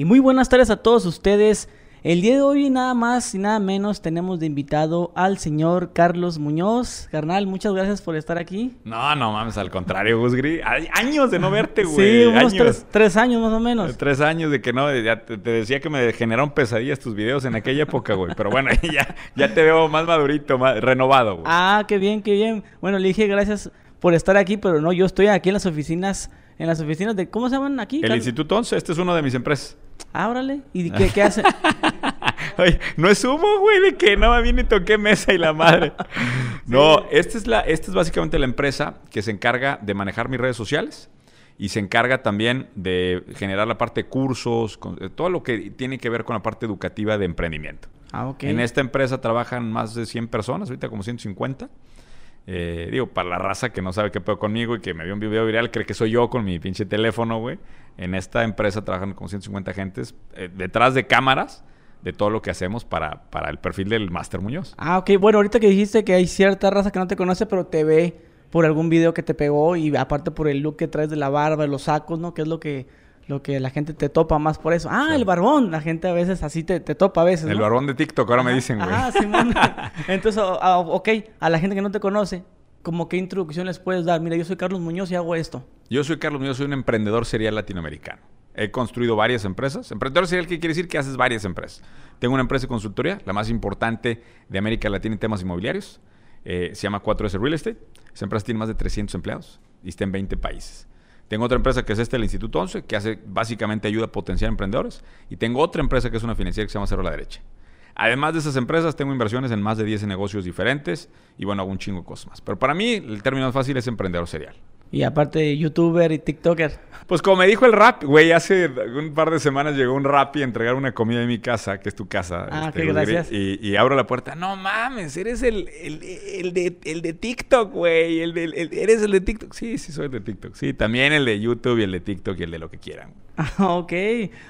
Y muy buenas tardes a todos ustedes. El día de hoy nada más y nada menos tenemos de invitado al señor Carlos Muñoz. Carnal, muchas gracias por estar aquí. No, no mames, al contrario, Gusgri. Años de no verte, güey. Sí, unos años. tres, años más o menos. Tres años de que no, ya te, decía que me generaron pesadillas tus videos en aquella época, güey. Pero bueno, ya, ya te veo más madurito, más renovado, güey. Ah, qué bien, qué bien. Bueno, le dije gracias por estar aquí, pero no, yo estoy aquí en las oficinas, en las oficinas de, ¿cómo se llaman aquí? El Instituto 11, este es uno de mis empresas. Ábrale. ¿Y qué, qué hace? Oye, no es humo, güey, de que me vine y toqué mesa y la madre. No, esta es, la, esta es básicamente la empresa que se encarga de manejar mis redes sociales y se encarga también de generar la parte de cursos, eh, todo lo que tiene que ver con la parte educativa de emprendimiento. Ah, ok. En esta empresa trabajan más de 100 personas, ahorita como 150. Eh, digo, para la raza que no sabe qué puedo conmigo y que me vio un video viral, cree que soy yo con mi pinche teléfono, güey. En esta empresa trabajan como 150 gentes eh, detrás de cámaras de todo lo que hacemos para, para el perfil del Master Muñoz. Ah, ok. Bueno, ahorita que dijiste que hay cierta raza que no te conoce, pero te ve por algún video que te pegó y aparte por el look que traes de la barba, los sacos, ¿no? Que es lo que lo que la gente te topa más por eso. Ah, el barbón. La gente a veces así te, topa a veces. El barbón de TikTok, ahora me dicen, güey. Ah, Simón. Entonces, ok, a la gente que no te conoce, ¿cómo qué introducción les puedes dar? Mira, yo soy Carlos Muñoz y hago esto. Yo soy Carlos Muñoz, soy un emprendedor serial latinoamericano. He construido varias empresas. Emprendedor serial, ¿qué quiere decir? Que haces varias empresas. Tengo una empresa de consultoría, la más importante de América Latina en temas inmobiliarios. Eh, se llama 4S Real Estate. Esa empresa tiene más de 300 empleados y está en 20 países. Tengo otra empresa que es este, el Instituto 11, que hace básicamente ayuda a potenciar emprendedores. Y tengo otra empresa que es una financiera que se llama Cero a la Derecha. Además de esas empresas, tengo inversiones en más de 10 negocios diferentes y bueno, un chingo de cosas más. Pero para mí, el término más fácil es emprendedor serial. Y aparte, youtuber y tiktoker. Pues como me dijo el rap, güey, hace un par de semanas llegó un rap y entregar una comida en mi casa, que es tu casa. Ah, este, qué gracias. Y, abro la puerta. No mames, eres el, el, de, el de TikTok, güey. El, eres el de TikTok. Sí, sí, soy el de TikTok. Sí, también el de YouTube y el de TikTok y el de lo que quieran. Ah, ok.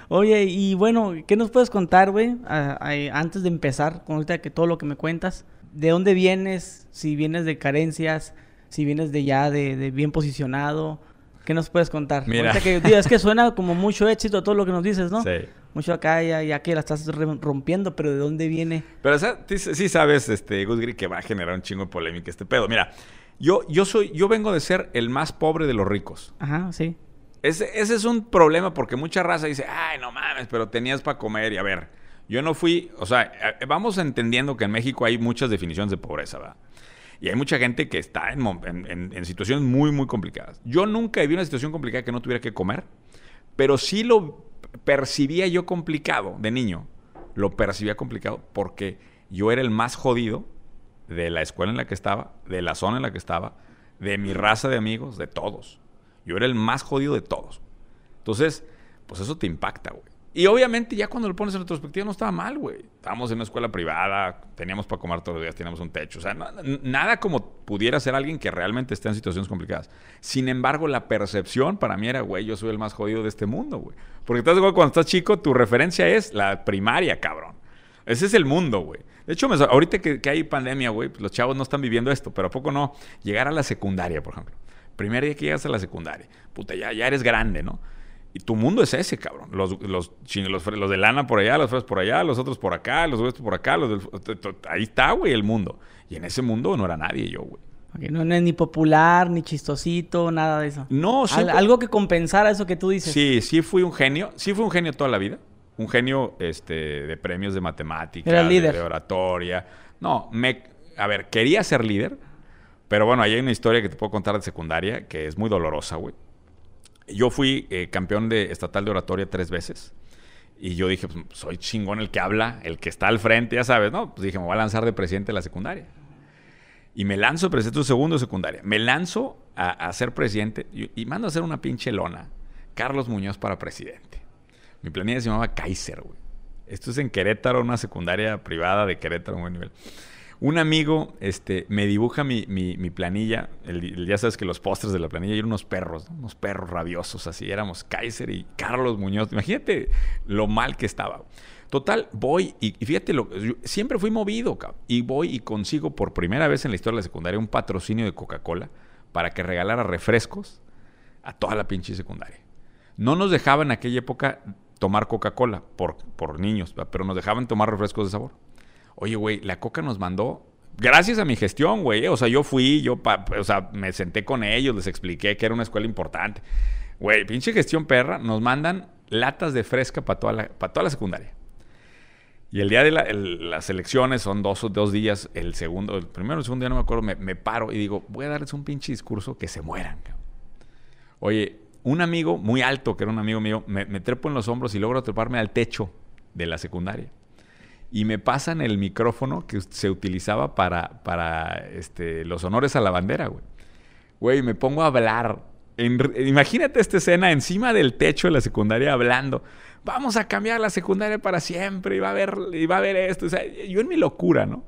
Oye, y bueno, ¿qué nos puedes contar, güey? antes de empezar, con ahorita que todo lo que me cuentas. ¿De dónde vienes? Si vienes de carencias si vienes de ya de, bien posicionado. ¿Qué nos puedes contar? Mira. Que, es que suena como mucho éxito todo lo que nos dices, ¿no? Sí. Mucho acá ya, ya que la estás rompiendo, pero ¿de dónde viene? Pero sí, sabes, este, Gusgri, que va a generar un chingo de polémica este pedo. Mira, yo, yo soy, yo vengo de ser el más pobre de los ricos. Ajá, sí. Ese, ese es un problema porque mucha raza dice, ay, no mames, pero tenías para comer y a ver. Yo no fui, o sea, eh, vamos entendiendo que en México hay muchas definiciones de pobreza, ¿verdad? Y hay mucha gente que está en, situaciones muy, muy complicadas. Yo nunca viví una situación complicada que no tuviera que comer, pero sí lo percibía yo complicado de niño. Lo percibía complicado porque yo era el más jodido de la escuela en la que estaba, de la zona en la que estaba, de mi raza de amigos, de todos. Yo era el más jodido de todos. Entonces, pues eso te impacta, güey. Y obviamente ya cuando lo pones en retrospectiva no estaba mal, güey. Estábamos en una escuela privada, teníamos para comer todos los días, teníamos un techo. O sea, nada como pudiera ser alguien que realmente esté en situaciones complicadas. Sin embargo, la percepción para mí era, güey, yo soy el más jodido de este mundo, güey. Porque estás, cuando estás chico, tu referencia es la primaria, cabrón. Ese es el mundo, güey. De hecho, ahorita que, hay pandemia, güey, pues los chavos no están viviendo esto, pero ¿a poco no? Llegar a la secundaria, por ejemplo. Primer día que llegas a la secundaria. Puta, ya, ya eres grande, ¿no? Y tu mundo es ese, cabrón. Los, los, los, los de lana por allá, los frescos por allá, los otros por acá, los otros por acá. Los ahí está, güey, el mundo. Y en ese mundo no era nadie yo, güey. no, es ni popular, ni chistosito, nada de eso. No, sí. algo que compensara eso que tú dices. Sí, sí fui un genio. Sí fui un genio toda la vida. Un genio este, de premios de matemáticas, Era líder. De, oratoria. No, me... A ver, quería ser líder. Pero bueno, ahí hay una historia que te puedo contar de secundaria que es muy dolorosa, güey yo fui eh, campeón de estatal de oratoria tres veces. Y yo dije, pues, soy chingón el que habla, el que está al frente, ya sabes, ¿no? Pues dije, me voy a lanzar de presidente de la secundaria. Y me lanzo de presidente de segundo de secundaria. Me lanzo a, ser presidente y, mando a hacer una pinche lona. Carlos Muñoz para presidente. Mi planilla se llamaba Kaiser, güey. Esto es en Querétaro, una secundaria privada de Querétaro, un buen nivel. Un amigo este, me dibuja mi, planilla. ya sabes que los postres de la planilla eran unos perros, unos perros rabiosos así. Éramos Kaiser y Carlos Muñoz. Imagínate lo mal que estaba. Total, voy y, fíjate, lo, siempre fui movido, y voy y consigo por primera vez en la historia de la secundaria un patrocinio de Coca-Cola para que regalara refrescos a toda la pinche secundaria. No nos dejaba en aquella época tomar Coca-Cola por, por niños, pero nos dejaban tomar refrescos de sabor. Oye, güey, la Coca nos mandó gracias a mi gestión, güey. O sea, yo fui, yo, o sea, me senté con ellos, les expliqué que era una escuela importante. Güey, pinche gestión perra, nos mandan latas de fresca para toda, la, toda la secundaria. Y el día de las elecciones son dos, dos días. El segundo, el primero, el segundo día no me acuerdo, me, paro y digo, voy a darles un pinche discurso que se mueran. Oye, un amigo muy alto, que era un amigo mío, me, me trepo en los hombros y logro treparme al techo de la secundaria y me pasan el micrófono que se utilizaba para, para este, los honores a la bandera, güey. Güey, me pongo a hablar. imagínate esta escena encima del techo de la secundaria hablando. Vamos a cambiar la secundaria para siempre y va a haber, y va a haber esto. O sea, yo en mi locura, ¿no?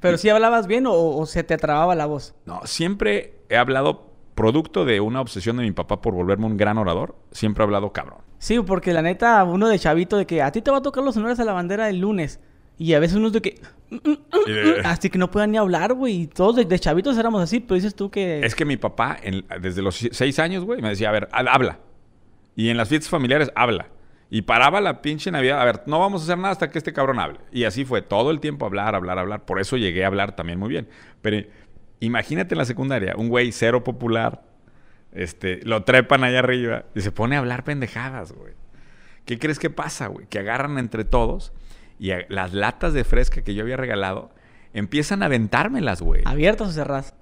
¿Pero si hablabas bien o, o se te atrababa la voz? No, siempre he hablado producto de una obsesión de mi papá por volverme un gran orador, siempre he hablado cabrón. Sí, porque la neta, uno de chavito de que a ti te va a tocar los honores a la bandera el lunes. Y a veces uno de que... Así que no puedan ni hablar, güey. Y todos de, chavitos éramos así, pero dices tú que... Es que mi papá, desde los seis años, güey, me decía, a ver, habla. Y en las fiestas familiares, habla. Y paraba la pinche Navidad. A ver, no vamos a hacer nada hasta que este cabrón hable. Y así fue. Todo el tiempo hablar, hablar, hablar. Por eso llegué a hablar también muy bien. Pero imagínate en la secundaria, un güey cero popular, este, lo trepan allá arriba y se pone a hablar pendejadas, güey. ¿Qué crees que pasa, güey? Que agarran entre todos y las latas de fresca que yo había regalado empiezan a aventármelas, güey. ¿Abiertas o cerradas?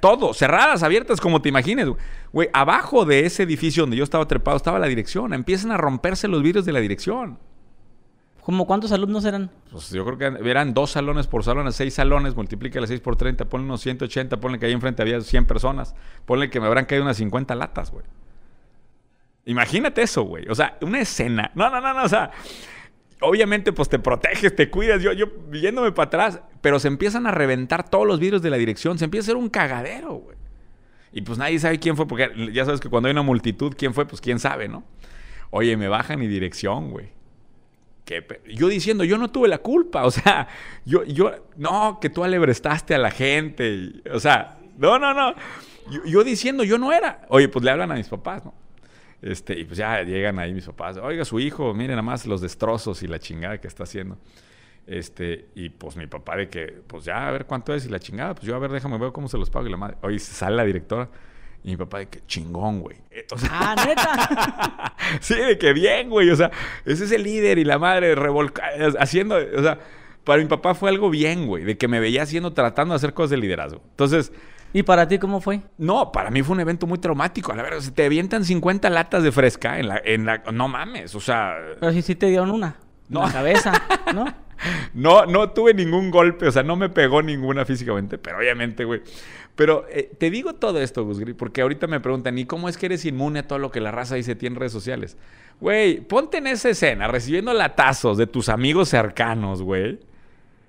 todo, cerradas, abiertas, como te imagines, güey. Abajo de ese edificio donde yo estaba trepado estaba la dirección. Empiezan a romperse los vidrios de la dirección. ¿Cómo cuántos alumnos eran? Pues yo creo que eran dos salones por salón, seis salones, multiplica las seis por 30, ponle unos 180, ponle que ahí enfrente había 100 personas, ponle que me habrán caído unas 50 latas, güey. Imagínate eso, güey. O sea, una escena. No, no, no, no, o sea, obviamente pues te proteges, te cuidas, yo, yo yéndome para atrás, pero se empiezan a reventar todos los vidrios de la dirección, se empieza a hacer un cagadero, güey. Y pues nadie sabe quién fue, porque ya sabes que cuando hay una multitud, quién fue, pues quién sabe, ¿no? Oye, me bajan y dirección, güey yo diciendo, yo no tuve la culpa, o sea, yo, yo, no, que tú alebrestaste a la gente, o sea, no, no, no, yo, diciendo, yo no era, oye, pues le hablan a mis papás, ¿no? Este, y pues ya llegan ahí mis papás, oiga, su hijo, miren nada más los destrozos y la chingada que está haciendo. Este, y pues mi papá de que, pues ya, a ver cuánto es y la chingada, pues yo a ver, déjame ver cómo se los pago y la madre. Oye, sale la directora. Y mi papá de que chingón, güey. Eh, ah, neta. sí, de que bien, güey. O sea, ese es el líder y la madre revolcada, haciendo, o sea, para mi papá fue algo bien, güey, de que me veía haciendo, tratando de hacer cosas de liderazgo. Entonces... ¿Y para ti cómo fue? No, para mí fue un evento muy traumático. A la verdad, te avientan 50 latas de fresca en la, en la... No mames, o sea... Pero si sí te dieron una. No. En la cabeza, ¿no? no, no tuve ningún golpe, o sea, no me pegó ninguna físicamente, pero obviamente, güey. Pero eh, te digo todo esto, Gusgri, porque ahorita me preguntan, ¿y cómo es que eres inmune a todo lo que la raza dice ti en redes sociales? Güey, ponte en esa escena recibiendo latazos de tus amigos cercanos, güey.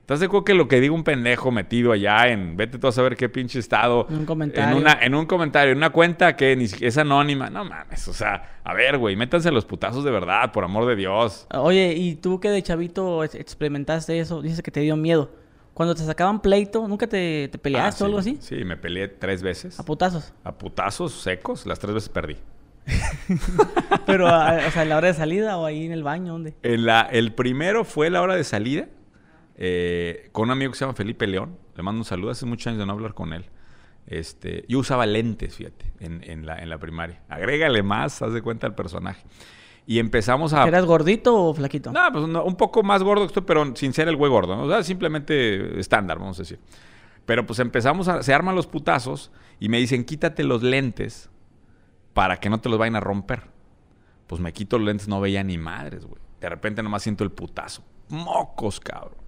¿Estás de acuerdo que lo que diga un pendejo metido allá en, vete tú a saber qué pinche estado? Un comentario. En, una, en un comentario, en una cuenta que ni es anónima. No mames, o sea, a ver, güey, métanse los putazos de verdad, por amor de Dios. Oye, ¿y tú que de chavito experimentaste eso? Dices que te dio miedo. Cuando te sacaban pleito, ¿nunca te, peleaste ah, o algo así? Sí, me peleé tres veces. ¿A putazos? A putazos secos, las tres veces perdí. Pero, o sea, ¿en la hora de salida o ahí en el baño? ¿Dónde? En la, el primero fue la hora de salida eh, con un amigo que se llama Felipe León. Le mando un saludo. Hace muchos años de no hablar con él. Este, yo usaba lentes, fíjate, en, en, la, en la primaria. Agrégale más, haz de cuenta el personaje. Y empezamos a... ¿Eras gordito o flaquito? No, pues un poco más gordo que esto, pero sin ser el güey gordo. ¿no? O sea, simplemente estándar, vamos a decir. Pero pues empezamos a... Se arman los putazos y me dicen, quítate los lentes para que no te los vayan a romper. Pues me quito los lentes, no veía ni madres, güey. De repente nomás siento el putazo. Mocos, cabrón.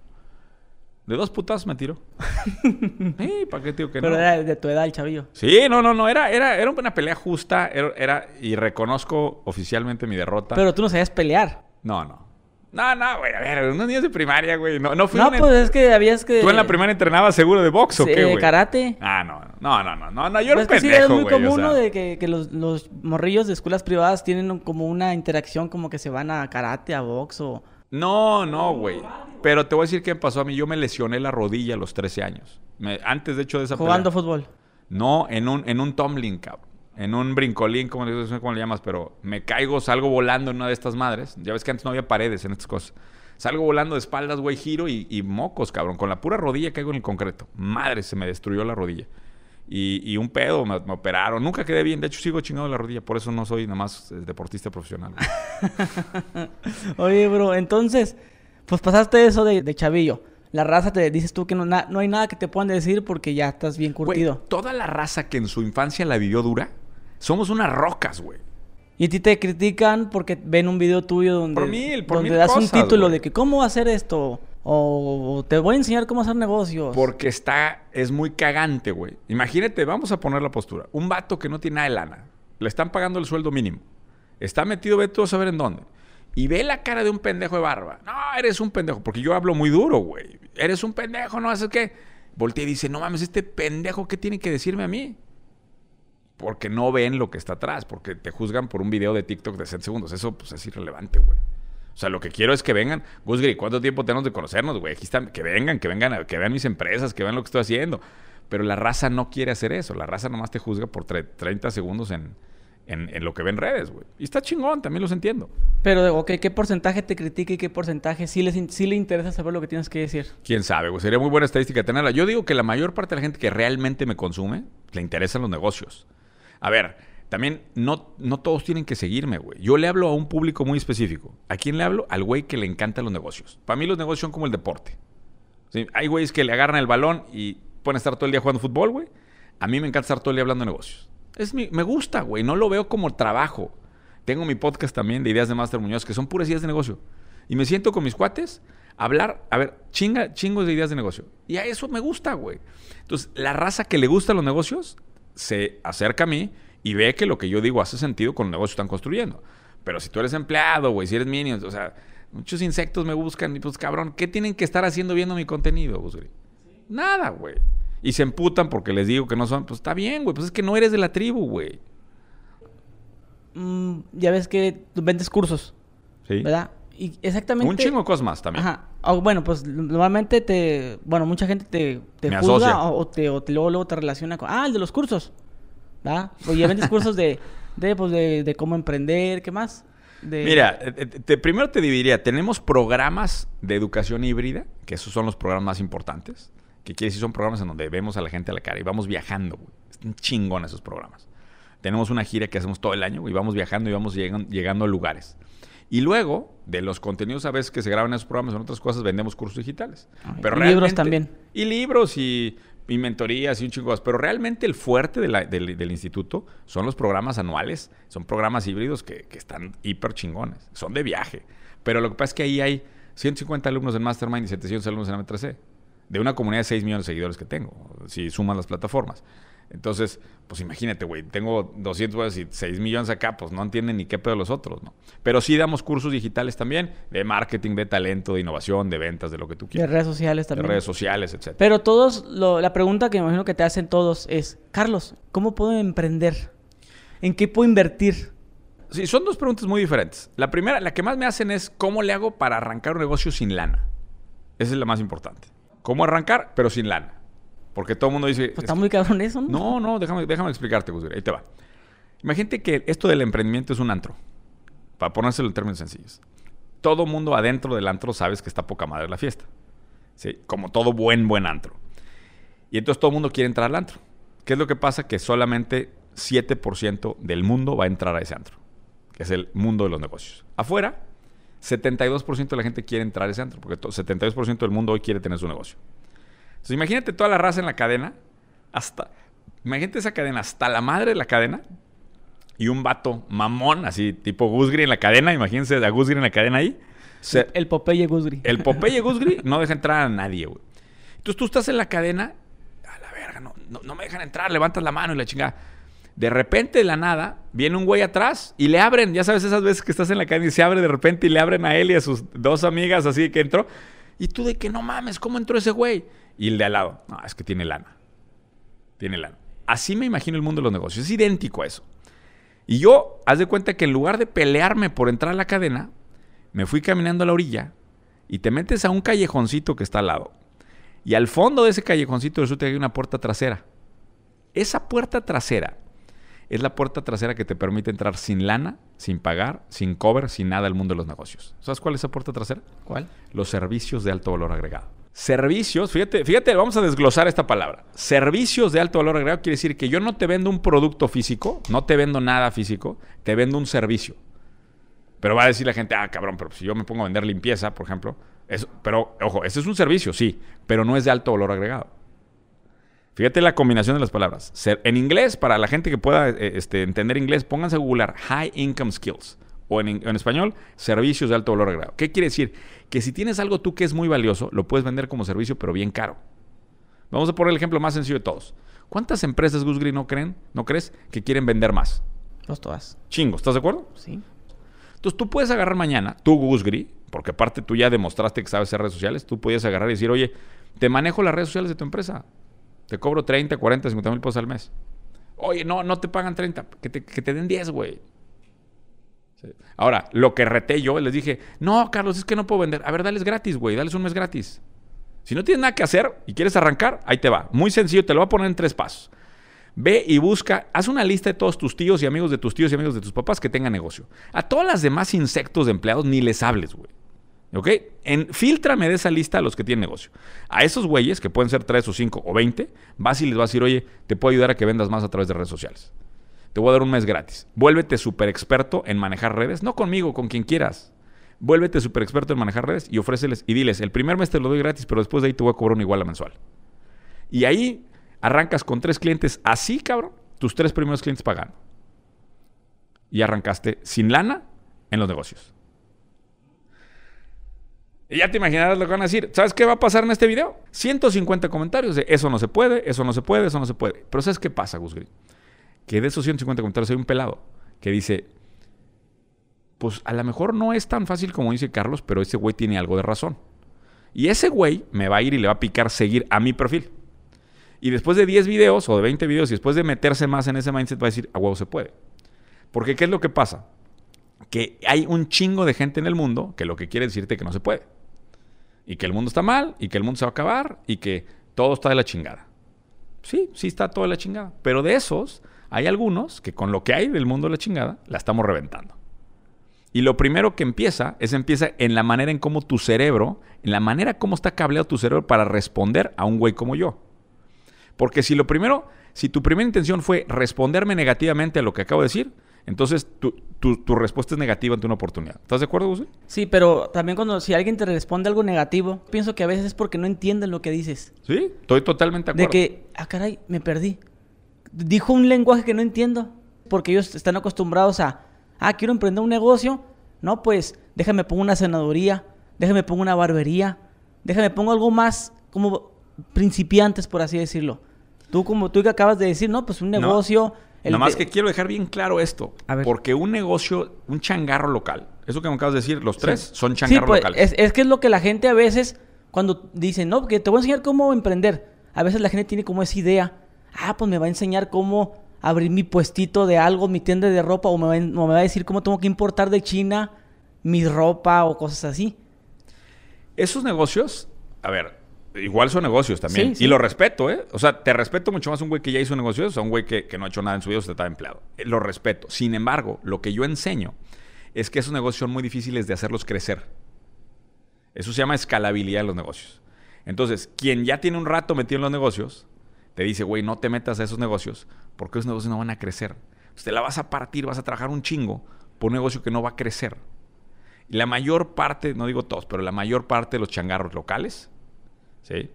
De dos putazos me tiró. sí, ¿para qué tío que Pero era de tu edad el chavillo. Sí, no, no, no. Era, era, era una pelea justa. Era, y reconozco oficialmente mi derrota. Pero tú no sabías pelear. No, no. No, no, güey. A ver, unos niños de primaria, güey. No, no fui No, pues es que habías que... ¿Tú en la primaria entrenabas seguro de box o qué, güey? karate. Ah, no. No, no, no. No, no yo no pues pendejo, sí, es muy común de que, que los, los morrillos de escuelas privadas tienen como una interacción como que se van a karate, a box o... No, no, güey. Pero te voy a decir qué pasó a mí. Yo me lesioné la rodilla a los 13 años. antes, de hecho, de esa ¿Jugando fútbol? No, en un, en un tumbling, cabrón. en un brincolín, como le, no sé cómo le llamas, pero me caigo, salgo volando en una de estas madres. Ya ves que antes no había paredes en estas cosas. Salgo volando de espaldas, güey, giro y, y mocos, cabrón. Con la pura rodilla caigo en el concreto. Madre, se me destruyó la rodilla. Y, y un pedo, me, me operaron. Nunca quedé bien. De hecho, sigo chingado de la rodilla. Por eso no soy nada más eh, deportista profesional. Oye, bro, entonces, pues pasaste eso de, de chavillo. La raza te dices tú que no, na- no hay nada que te puedan decir porque ya estás bien Güey, curtido. toda la raza que en su infancia la vivió dura, somos unas rocas, güey. Y a ti te critican porque ven un video tuyo donde, Por mil, por donde das un título güey. de que cómo hacer esto o, te voy a enseñar cómo hacer negocios. Porque está, es muy cagante, güey. Imagínate, vamos a poner la postura. Un vato que no tiene nada de lana. Le están pagando el sueldo mínimo. Está metido, ve tú a saber en dónde. Y ve la cara de un pendejo de barba. No, eres un pendejo. Porque yo hablo muy duro, güey. Eres un pendejo, no haces qué. Voltea y dice, no mames, este pendejo, ¿qué tiene que decirme a mí? Porque no ven lo que está atrás. Porque te juzgan por un video de TikTok de 7 segundos. Eso, pues, es irrelevante, güey. O sea, lo que quiero es que vengan. Gusgri, ¿cuánto tiempo tenemos de conocernos, güey? Aquí están. Que vengan, que vengan, que vean mis empresas, que vean lo que estoy haciendo. Pero la raza no quiere hacer eso. La raza nomás te juzga por tre- 30 segundos en, en, en lo que ven redes, güey. Y está chingón, también los entiendo. Pero, ok, ¿qué porcentaje te critica y qué porcentaje sí, les, sí le interesa saber lo que tienes que decir? Quién sabe, güey. Sería muy buena estadística tenerla. Yo digo que la mayor parte de la gente que realmente me consume le interesan los negocios. A ver, también no, no todos tienen que seguirme, güey. Yo le hablo a un público muy específico. ¿A quién le hablo? Al güey que le encantan los negocios. Para mí los negocios son como el deporte. Sí, Hay güeyes que le agarran el balón y pueden estar todo el día jugando fútbol, güey. A mí me encanta estar todo el día hablando de negocios. Es mi, me gusta, güey. No lo veo como trabajo. Tengo mi podcast también de ideas de Master Muñoz, que son puras ideas de negocio. Y me siento con mis cuates a hablar, a ver, chinga, chingos de ideas de negocio. Y a eso me gusta, güey. Entonces, la raza que le gustan los negocios se acerca a mí y ve que lo que yo digo hace sentido con los negocios que están construyendo. Pero si tú eres empleado, güey, si eres minion, o sea, muchos insectos me buscan y pues cabrón, ¿qué tienen que estar haciendo viendo mi contenido, Gusgri? Nada, güey. Y se emputan porque les digo que no son, pues está bien, güey, pues es que no eres de la tribu, güey. Mm, ya ves que tú vendes cursos, Sí. ¿verdad? Y exactamente... Un chingo de cosas más también. Ajá. O, bueno, pues normalmente te... Bueno, mucha gente te, te Me juzga asocia. o, o te, o te- luego, luego te relaciona con... Ah, el de los cursos. ¿Verdad? Oye, vendes cursos de, de, pues, de, de cómo emprender, ¿qué más? De- Mira, eh, eh, te- primero te dividiría, tenemos programas de educación híbrida, que esos son los programas más importantes, que quiere decir son programas en donde vemos a la gente a la cara y vamos viajando, güey. Están chingón esos programas. Tenemos una gira que hacemos todo el año y vamos viajando y vamos llegan- llegando a lugares. Y luego, de los contenidos a veces que se graban en esos programas, en otras cosas, vendemos cursos digitales. Ah, Pero y libros también. Y libros y, y mentorías y un chingo. Pero realmente el fuerte del instituto son los programas anuales. Son programas híbridos que, que están hiper chingones. Son de viaje. Pero lo que pasa es que ahí hay 150 alumnos en Mastermind y 700 alumnos en M3C. De una comunidad de 6 millones de seguidores que tengo, si suman las plataformas. Entonces, pues imagínate, güey, tengo 200 güeyes y 6 millones acá, pues no entienden ni qué pedo los otros, ¿no? Pero sí damos cursos digitales también, de marketing, de talento, de innovación, de ventas, de lo que tú de quieras. redes sociales De también. redes sociales, etc. Pero todos, lo- la pregunta que me imagino que te hacen todos es, Carlos, ¿cómo puedo emprender? ¿En qué puedo invertir? Sí, son dos preguntas muy diferentes. La primera, la que más me hacen es cómo le hago para arrancar un negocio sin lana. Esa es la más importante. ¿Cómo arrancar, pero sin lana? Porque todo el mundo dice... Pues "Es está muy cabrón eso, ¿no? No, no, déjame, déjame explicarte, Guzgri. Ahí te va. Imagínate que esto del emprendimiento es un antro. Para ponérselo en términos sencillos. Todo mundo adentro del antro sabes que está poca madre la fiesta. ¿Sí? Como todo buen, buen antro. Y entonces todo el mundo quiere entrar al antro. ¿Qué es lo que pasa? Que solamente 7% del mundo va a entrar a ese antro. Que es el mundo de los negocios. Afuera, 72% de la gente quiere entrar a ese antro. Porque to- 72% del mundo hoy quiere tener su negocio. Entonces imagínate toda la raza en la cadena. Hasta... Imagínate esa cadena. Hasta la madre de la cadena. Y un vato mamón, así tipo Gusgri en la cadena. Imagínense a Gusgri en la cadena ahí. El Popeye Gusgri. el Popeye Gusgri no deja entrar a nadie, güey. Entonces tú estás en la cadena, a la verga, no, no, no me dejan entrar, levantas la mano y la chingada. De repente, de la nada, viene un güey atrás y le abren. Ya sabes, esas veces que estás en la cadena y se abre de repente y le abren a él y a sus dos amigas así que entró. Y tú de que no mames, ¿cómo entró ese güey? Y el de al lado, no, es que tiene lana. Tiene lana. Así me imagino el mundo de los negocios. Es idéntico a eso. Y yo, haz de cuenta que en lugar de pelearme por entrar a la cadena, me fui caminando a la orilla y te metes a un callejoncito que está al lado. Y al fondo de ese callejoncito resulta que hay una puerta trasera. Esa puerta trasera es la puerta trasera que te permite entrar sin lana, sin pagar, sin cover, sin nada al mundo de los negocios. ¿Sabes cuál es esa puerta trasera? ¿Cuál? Los servicios de alto valor agregado. Servicios, fíjate, fíjate, vamos a desglosar esta palabra. Servicios de alto valor agregado quiere decir que yo no te vendo un producto físico, no te vendo nada físico, te vendo un servicio. Pero va a decir la gente, ah, cabrón, pero si yo me pongo a vender limpieza, por ejemplo, pero ojo, ese es un servicio, sí, pero no es de alto valor agregado. Fíjate la combinación de las palabras. en inglés, para la gente que pueda eh, este, entender inglés, pónganse a googlear High Income Skills. O en, en, español, servicios de alto valor agregado. ¿Qué quiere decir? Que si tienes algo tú que es muy valioso, lo puedes vender como servicio, pero bien caro. Vamos a poner el ejemplo más sencillo de todos. ¿Cuántas empresas, Gus Green, no creen, no crees que quieren vender más? Pues todas. Chingo, ¿estás de acuerdo? Sí. Entonces tú puedes agarrar mañana, tú, Gus Green, porque aparte tú ya demostraste que sabes hacer redes sociales, tú puedes agarrar y decir, oye, te manejo las redes sociales de tu empresa. Te cobro 30, 40, 50 mil pesos al mes. Oye, no, no te pagan 30, que te, den 10, güey. Ahora, lo que reté yo, les dije, no, Carlos, es que no puedo vender. A ver, dales gratis, güey, dales un mes gratis. Si no tienes nada que hacer y quieres arrancar, ahí te va. Muy sencillo, te lo voy a poner en tres pasos. Ve y busca, haz una lista de todos tus tíos y amigos de tus tíos y amigos de tus papás que tengan negocio. A todas las demás insectos de empleados ni les hables, güey. ¿Ok? En, filtrame de esa lista a los que tienen negocio. A esos güeyes, que pueden ser 3 o 5 o 20, vas y les vas a decir, oye, te puedo ayudar a que vendas más a través de redes sociales. Te voy a dar un mes gratis. Vuélvete súper experto en manejar redes. No conmigo, con quien quieras. Vuélvete súper experto en manejar redes y ofréceles y diles, el primer mes te lo doy gratis, pero después de ahí te voy a cobrar un igual mensual. Y ahí arrancas con tres clientes así, cabrón, tus tres primeros clientes pagando. Y arrancaste sin lana en los negocios. Y ya te imaginarás lo que van a decir. ¿Sabes qué va a pasar en este video? 150 comentarios de eso no se puede, eso no se puede, eso no se puede. Pero ¿sabes qué pasa, Gus Que de esos 150 comentarios hay un pelado que dice, pues a lo mejor no es tan fácil como dice Carlos, pero ese güey tiene algo de razón. Y ese güey me va a ir y le va a picar seguir a mi perfil. Y después de 10 videos o de 20 videos y después de meterse más en ese mindset va a decir, a huevo se puede. Porque ¿qué es lo que pasa? Que hay un chingo de gente en el mundo que lo que quiere decirte que no se puede y que el mundo está mal y que el mundo se va a acabar y que todo está de la chingada. Sí, sí está todo de la chingada. Pero de esos hay algunos que con lo que hay del mundo de la chingada la estamos reventando. Y lo primero que empieza es empieza en la manera en cómo tu cerebro, en la manera como está cableado tu cerebro para responder a un güey como yo. Porque si lo primero, si tu primera intención fue responderme negativamente a lo que acabo de decir, entonces tu, tu, respuesta es negativa ante una oportunidad. ¿Estás de acuerdo, José? Sí, pero también cuando si alguien te responde algo negativo, pienso que a veces es porque no entienden lo que dices. Sí, estoy totalmente de acuerdo. De que, ah, caray, me perdí. Dijo un lenguaje que no entiendo. Porque ellos están acostumbrados a, ah, quiero emprender un negocio. No, pues déjame pongo una senaduría, déjame pongo una barbería, déjame pongo algo más como principiantes, por así decirlo. Tú como tú que acabas de decir, no, pues un negocio... Nada más que quiero dejar bien claro esto. Porque un negocio, un changarro local, eso que me acabas de decir, los tres son changarros pues, locales. Es, es, que es lo que la gente a veces, cuando dice, no, porque te voy a enseñar cómo emprender, a veces la gente tiene como esa idea, ah, pues me va a enseñar cómo abrir mi puestito de algo, mi tienda de ropa, o me va, o me va a decir cómo tengo que importar de China mi ropa o cosas así. Esos negocios, a ver, Igual son negocios también. Y lo respeto, ¿eh? O sea, te respeto mucho más un güey que ya hizo negocios a un güey que, no ha hecho nada en su vida o se está empleado. Eh, lo respeto. Sin embargo, lo que yo enseño es que esos negocios son muy difíciles de hacerlos crecer. Eso se llama escalabilidad en los negocios. Entonces, quien ya tiene un rato metido en los negocios, te dice, güey, no te metas a esos negocios porque esos negocios no van a crecer. Entonces, te la vas a partir, vas a trabajar un chingo por un negocio que no va a crecer. Y la mayor parte, no digo todos, pero la mayor parte de los changarros locales ¿sí?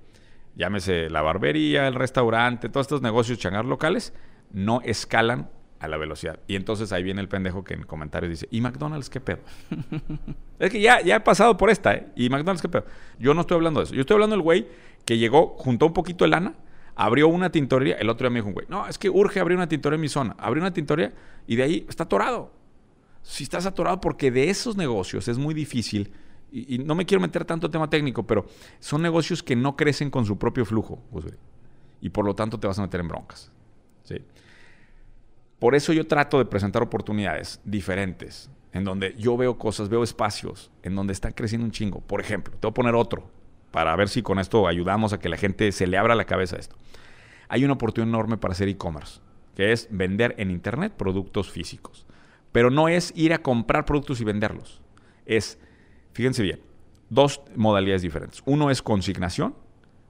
Llámese la barbería, el restaurante, todos estos negocios changar locales, no escalan a la velocidad. Y entonces ahí viene el pendejo que en comentarios dice, ¿y McDonald's qué pedo? es que ya, ya he pasado por esta, ¿eh? ¿Y McDonald's qué pedo? Yo no estoy hablando de eso. Yo estoy hablando del güey que llegó, juntó un poquito de lana, abrió una tintorería. El otro día me dijo güey, no, es que urge abrir una tintorería en mi zona. Abrió una tintorería y de ahí está atorado. Si estás atorado porque de esos negocios es muy difícil y, no me quiero meter tanto tema técnico, pero son negocios que no crecen con su propio flujo, y por lo tanto te vas a meter en broncas. ¿sí? Por eso yo trato de presentar oportunidades diferentes, en donde yo veo cosas, veo espacios, en donde está creciendo un chingo. Por ejemplo, te voy a poner otro, para ver si con esto ayudamos a que la gente se le abra la cabeza a esto. Hay una oportunidad enorme para hacer e-commerce. que es vender en Internet productos físicos. Pero no es ir a comprar productos y venderlos. Es, fíjense bien, dos modalidades diferentes. Uno es consignación.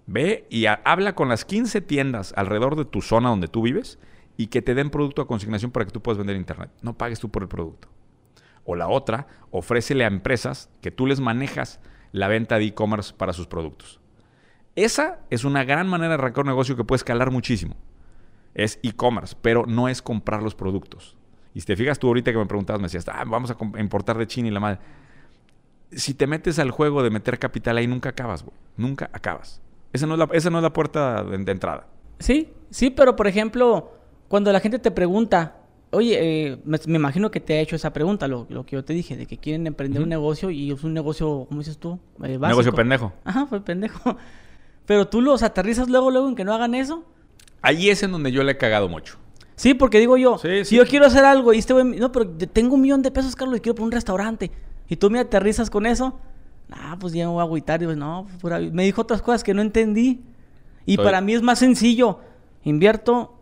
Ve y habla con las 15 tiendas alrededor de tu zona donde tú vives y que te den producto a consignación para que tú puedas vender en Internet. No pagues tú por el producto. O la otra, ofrécele a empresas que tú les manejas la venta de e-commerce para sus productos. Esa es una gran manera de arrancar un negocio que puede escalar muchísimo. Es e-commerce, pero no es comprar los productos. Y si te fijas tú ahorita que me preguntabas, me decías, ah, vamos a importar de China y la madre. Si te metes al juego de meter capital ahí, nunca acabas, güey. Nunca acabas. Esa no es la, esa no es la puerta de, de entrada. Sí, sí, pero por ejemplo, cuando la gente te pregunta, oye, eh, me, imagino que te ha hecho esa pregunta, lo, que yo te dije, de que quieren emprender un negocio y es un negocio, ¿cómo dices tú? Eh, negocio pendejo. Ajá, fue pendejo. Pero tú los aterrizas luego, luego en que no hagan eso. Ahí es en donde yo le he cagado mucho. Sí, porque digo yo, si yo quiero hacer algo y este güey, no, pero tengo un millón de pesos, Carlos, y quiero poner un restaurante. Y tú me aterrizas con eso, ah, pues ya me voy a agüitar. Y no, me dijo otras cosas que no entendí. Y para mí es más sencillo. Invierto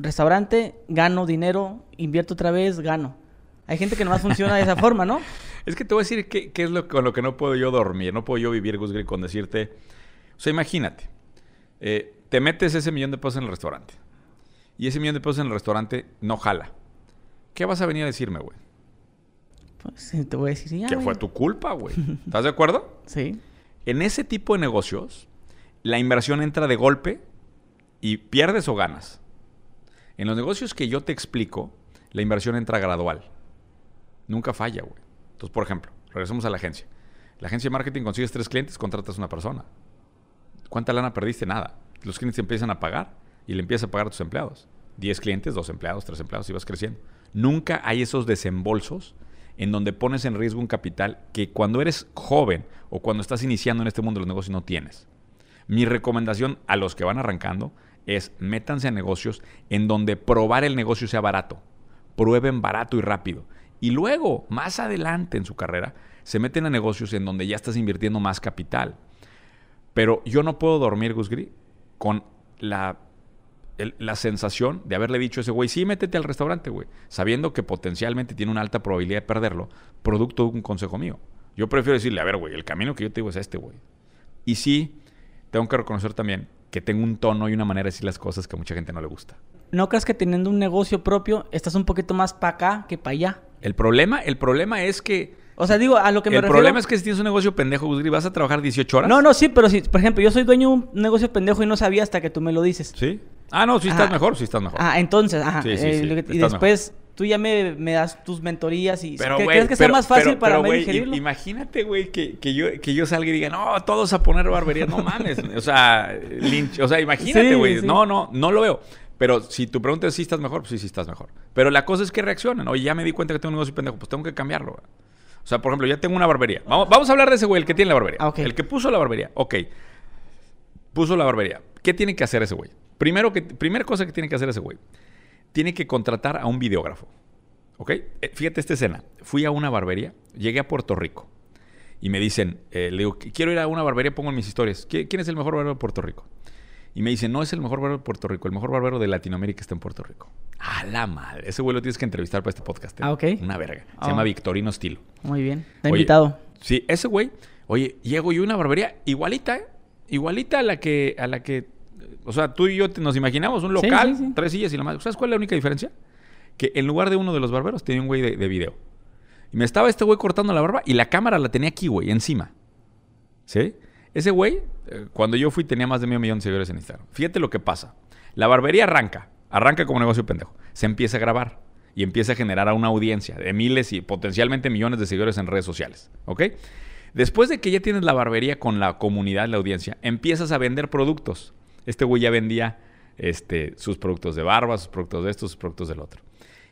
restaurante, gano dinero, invierto otra vez, gano. Hay gente que nomás funciona de esa forma, ¿no? Es que te voy a decir qué, es lo con lo que no puedo yo dormir, no puedo yo vivir, Gus con decirte. O sea, imagínate, eh, te metes ese millón de pesos en el restaurante y ese millón de pesos en el restaurante no jala. ¿Qué vas a venir a decirme, güey? Pues te voy a decir ya. Que fue tu culpa, güey. ¿Estás de acuerdo? Sí. En ese tipo de negocios, la inversión entra de golpe y pierdes o ganas. En los negocios que yo te explico, la inversión entra gradual. Nunca falla, güey. Entonces, por ejemplo, regresamos a la agencia. La agencia de marketing consigues tres clientes, contratas una persona. ¿Cuánta lana perdiste? Nada. Los clientes empiezan a pagar y le empiezas a pagar a tus empleados. Diez clientes, dos empleados, tres empleados y vas creciendo. Nunca hay esos desembolsos en donde pones en riesgo un capital que cuando eres joven o cuando estás iniciando en este mundo de los negocios no tienes. Mi recomendación a los que van arrancando es métanse a negocios en donde probar el negocio sea barato. Prueben barato y rápido. Y luego, más adelante en su carrera, se meten a negocios en donde ya estás invirtiendo más capital. Pero yo no puedo dormir, Gusgri, con la, la sensación de haberle dicho a ese güey, sí, métete al restaurante, güey, sabiendo que potencialmente tiene una alta probabilidad de perderlo, producto de un consejo mío. Yo prefiero decirle, a ver, güey, el camino que yo te digo es este, güey. Y sí, tengo que reconocer también que tengo un tono y una manera de decir las cosas que a mucha gente no le gusta. ¿No crees que teniendo un negocio propio estás un poquito más para acá que para allá? El problema, el problema es que... O sea, digo, a lo que me el refiero... El problema es que si tienes un negocio pendejo, vas a trabajar 18 horas. No, no, sí, pero si, por ejemplo, yo soy dueño de un negocio pendejo y no sabía hasta que tú me lo dices. ¿Sí? Ah, no, sí estás mejor, sí estás mejor. Ah, entonces, ajá. Sí, sí, eh, y después tú ya me, das tus mentorías y pero, ¿crees que sea más fácil para mí digerirlo? Imagínate, güey, que, que, yo, que yo salga y diga, no, todos a poner barbería, no mames. o sea, o sea, imagínate, güey. No, no, no lo veo. Pero si tu pregunta es si estás mejor, pues sí, sí estás mejor. Pero la cosa es que reaccionen. Oye, ya me di cuenta que tengo un negocio pendejo, pues tengo que cambiarlo. O sea, por ejemplo, ya tengo una barbería. Vamos, vamos a hablar de ese güey, el que tiene la barbería. Ah, el que puso la barbería. Ok. Puso la barbería. ¿Qué tiene que hacer ese güey? Primero que, primera cosa que tiene que hacer ese güey. Tiene que contratar a un videógrafo. ¿Ok? Eh, fíjate esta escena. Fui a una barbería, llegué a Puerto Rico y me dicen, eh, le digo, quiero ir a una barbería, pongo en mis historias. ¿Quién es el mejor barbero de Puerto Rico? Y me dicen, no es el mejor barbero de Puerto Rico, el mejor barbero de Latinoamérica está en Puerto Rico. A la madre. Ese güey lo tienes que entrevistar para este podcast. ¿eh? Ah, ok. Una verga. Se llama ah. Victorino Estilo. Muy bien. Está invitado. Sí, ese güey. Oye, llego yo a una barbería igualita, ¿eh? Igualita a la que, a la que, o sea, tú y yo nos imaginamos un local, tres sillas y la madre. ¿Sabes cuál es la única diferencia? que en lugar de uno de los barberos tenía un güey de, video. Y me estaba este güey cortando la barba y la cámara la tenía aquí, güey, encima. ¿Sí? Ese güey, eh, cuando yo fui, tenía más de medio millón de seguidores en Instagram. Fíjate lo que pasa. La barbería arranca, arranca como negocio pendejo. Se empieza a grabar y empieza a generar a una audiencia de miles y potencialmente millones de seguidores en redes sociales. ¿Ok? Después de que ya tienes la barbería con la comunidad, la audiencia, empiezas a vender productos. Este güey ya vendía este, sus productos de barba, sus productos de esto, sus productos del otro.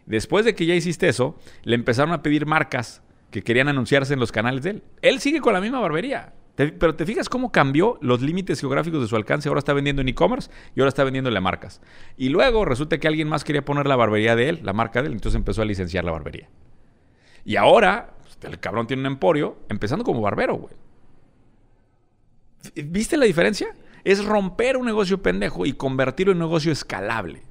Después de que ya hiciste eso, le empezaron a pedir marcas que querían anunciarse en los canales de él. Él sigue con la misma barbería. pero te fijas cómo cambió los límites geográficos de su alcance. Ahora está vendiendo en e-commerce y ahora está vendiéndole a marcas. Y luego resulta que alguien más quería poner la barbería de él, la marca de él, entonces empezó a licenciar la barbería. Y ahora, pues, el cabrón tiene un emporio, empezando como barbero, güey. ¿Viste la diferencia? Es romper un negocio pendejo y convertirlo en un negocio escalable.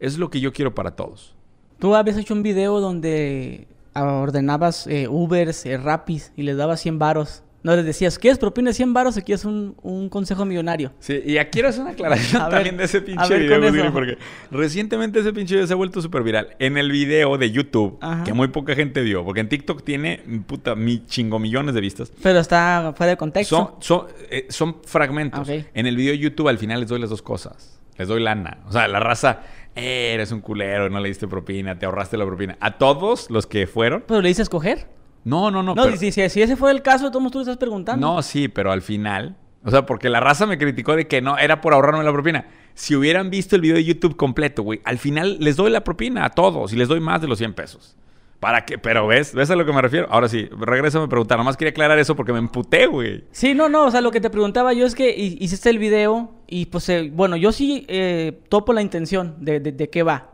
Es lo que yo quiero para todos. Tú habías hecho un video donde ordenabas eh, Ubers, eh, Rapis y les dabas 100 varos. No les decías, ¿quieres propina 100 varos o quieres un, un consejo millonario? Sí, y aquí hacer una aclaración A ver, también de ese pinche video, porque recientemente ese pinche video se ha vuelto súper viral. En el video de YouTube, Ajá. que muy poca gente vio, porque en TikTok tiene, puta, mi chingo millones de vistas. Pero está fuera de contexto. Son, son, eh, son fragmentos. En el video de YouTube al final les doy las dos cosas. Les doy lana. O sea, la raza, "Eh, eres un culero, no le diste propina, te ahorraste la propina. A todos los que fueron. Pero le hice escoger. No, no, no. No, pero- si, si- si ese fue el caso, todos tú le estás preguntando. no, sí, pero al final. O sea, porque la raza me criticó de que no, era por ahorrarme la propina. Si hubieran visto el video de YouTube completo, güey, al final les doy la propina a todos y les doy más de los 100 pesos. ¿Para qué? Pero ves, ¿ves a lo que me refiero? Ahora sí, regresa a preguntar. Nomás quería aclarar eso porque me emputé, güey. Sí, no, no, o sea, lo que te preguntaba yo es que hi- hiciste el video y pues, eh, bueno, yo sí eh, topo la intención de, de, de qué va.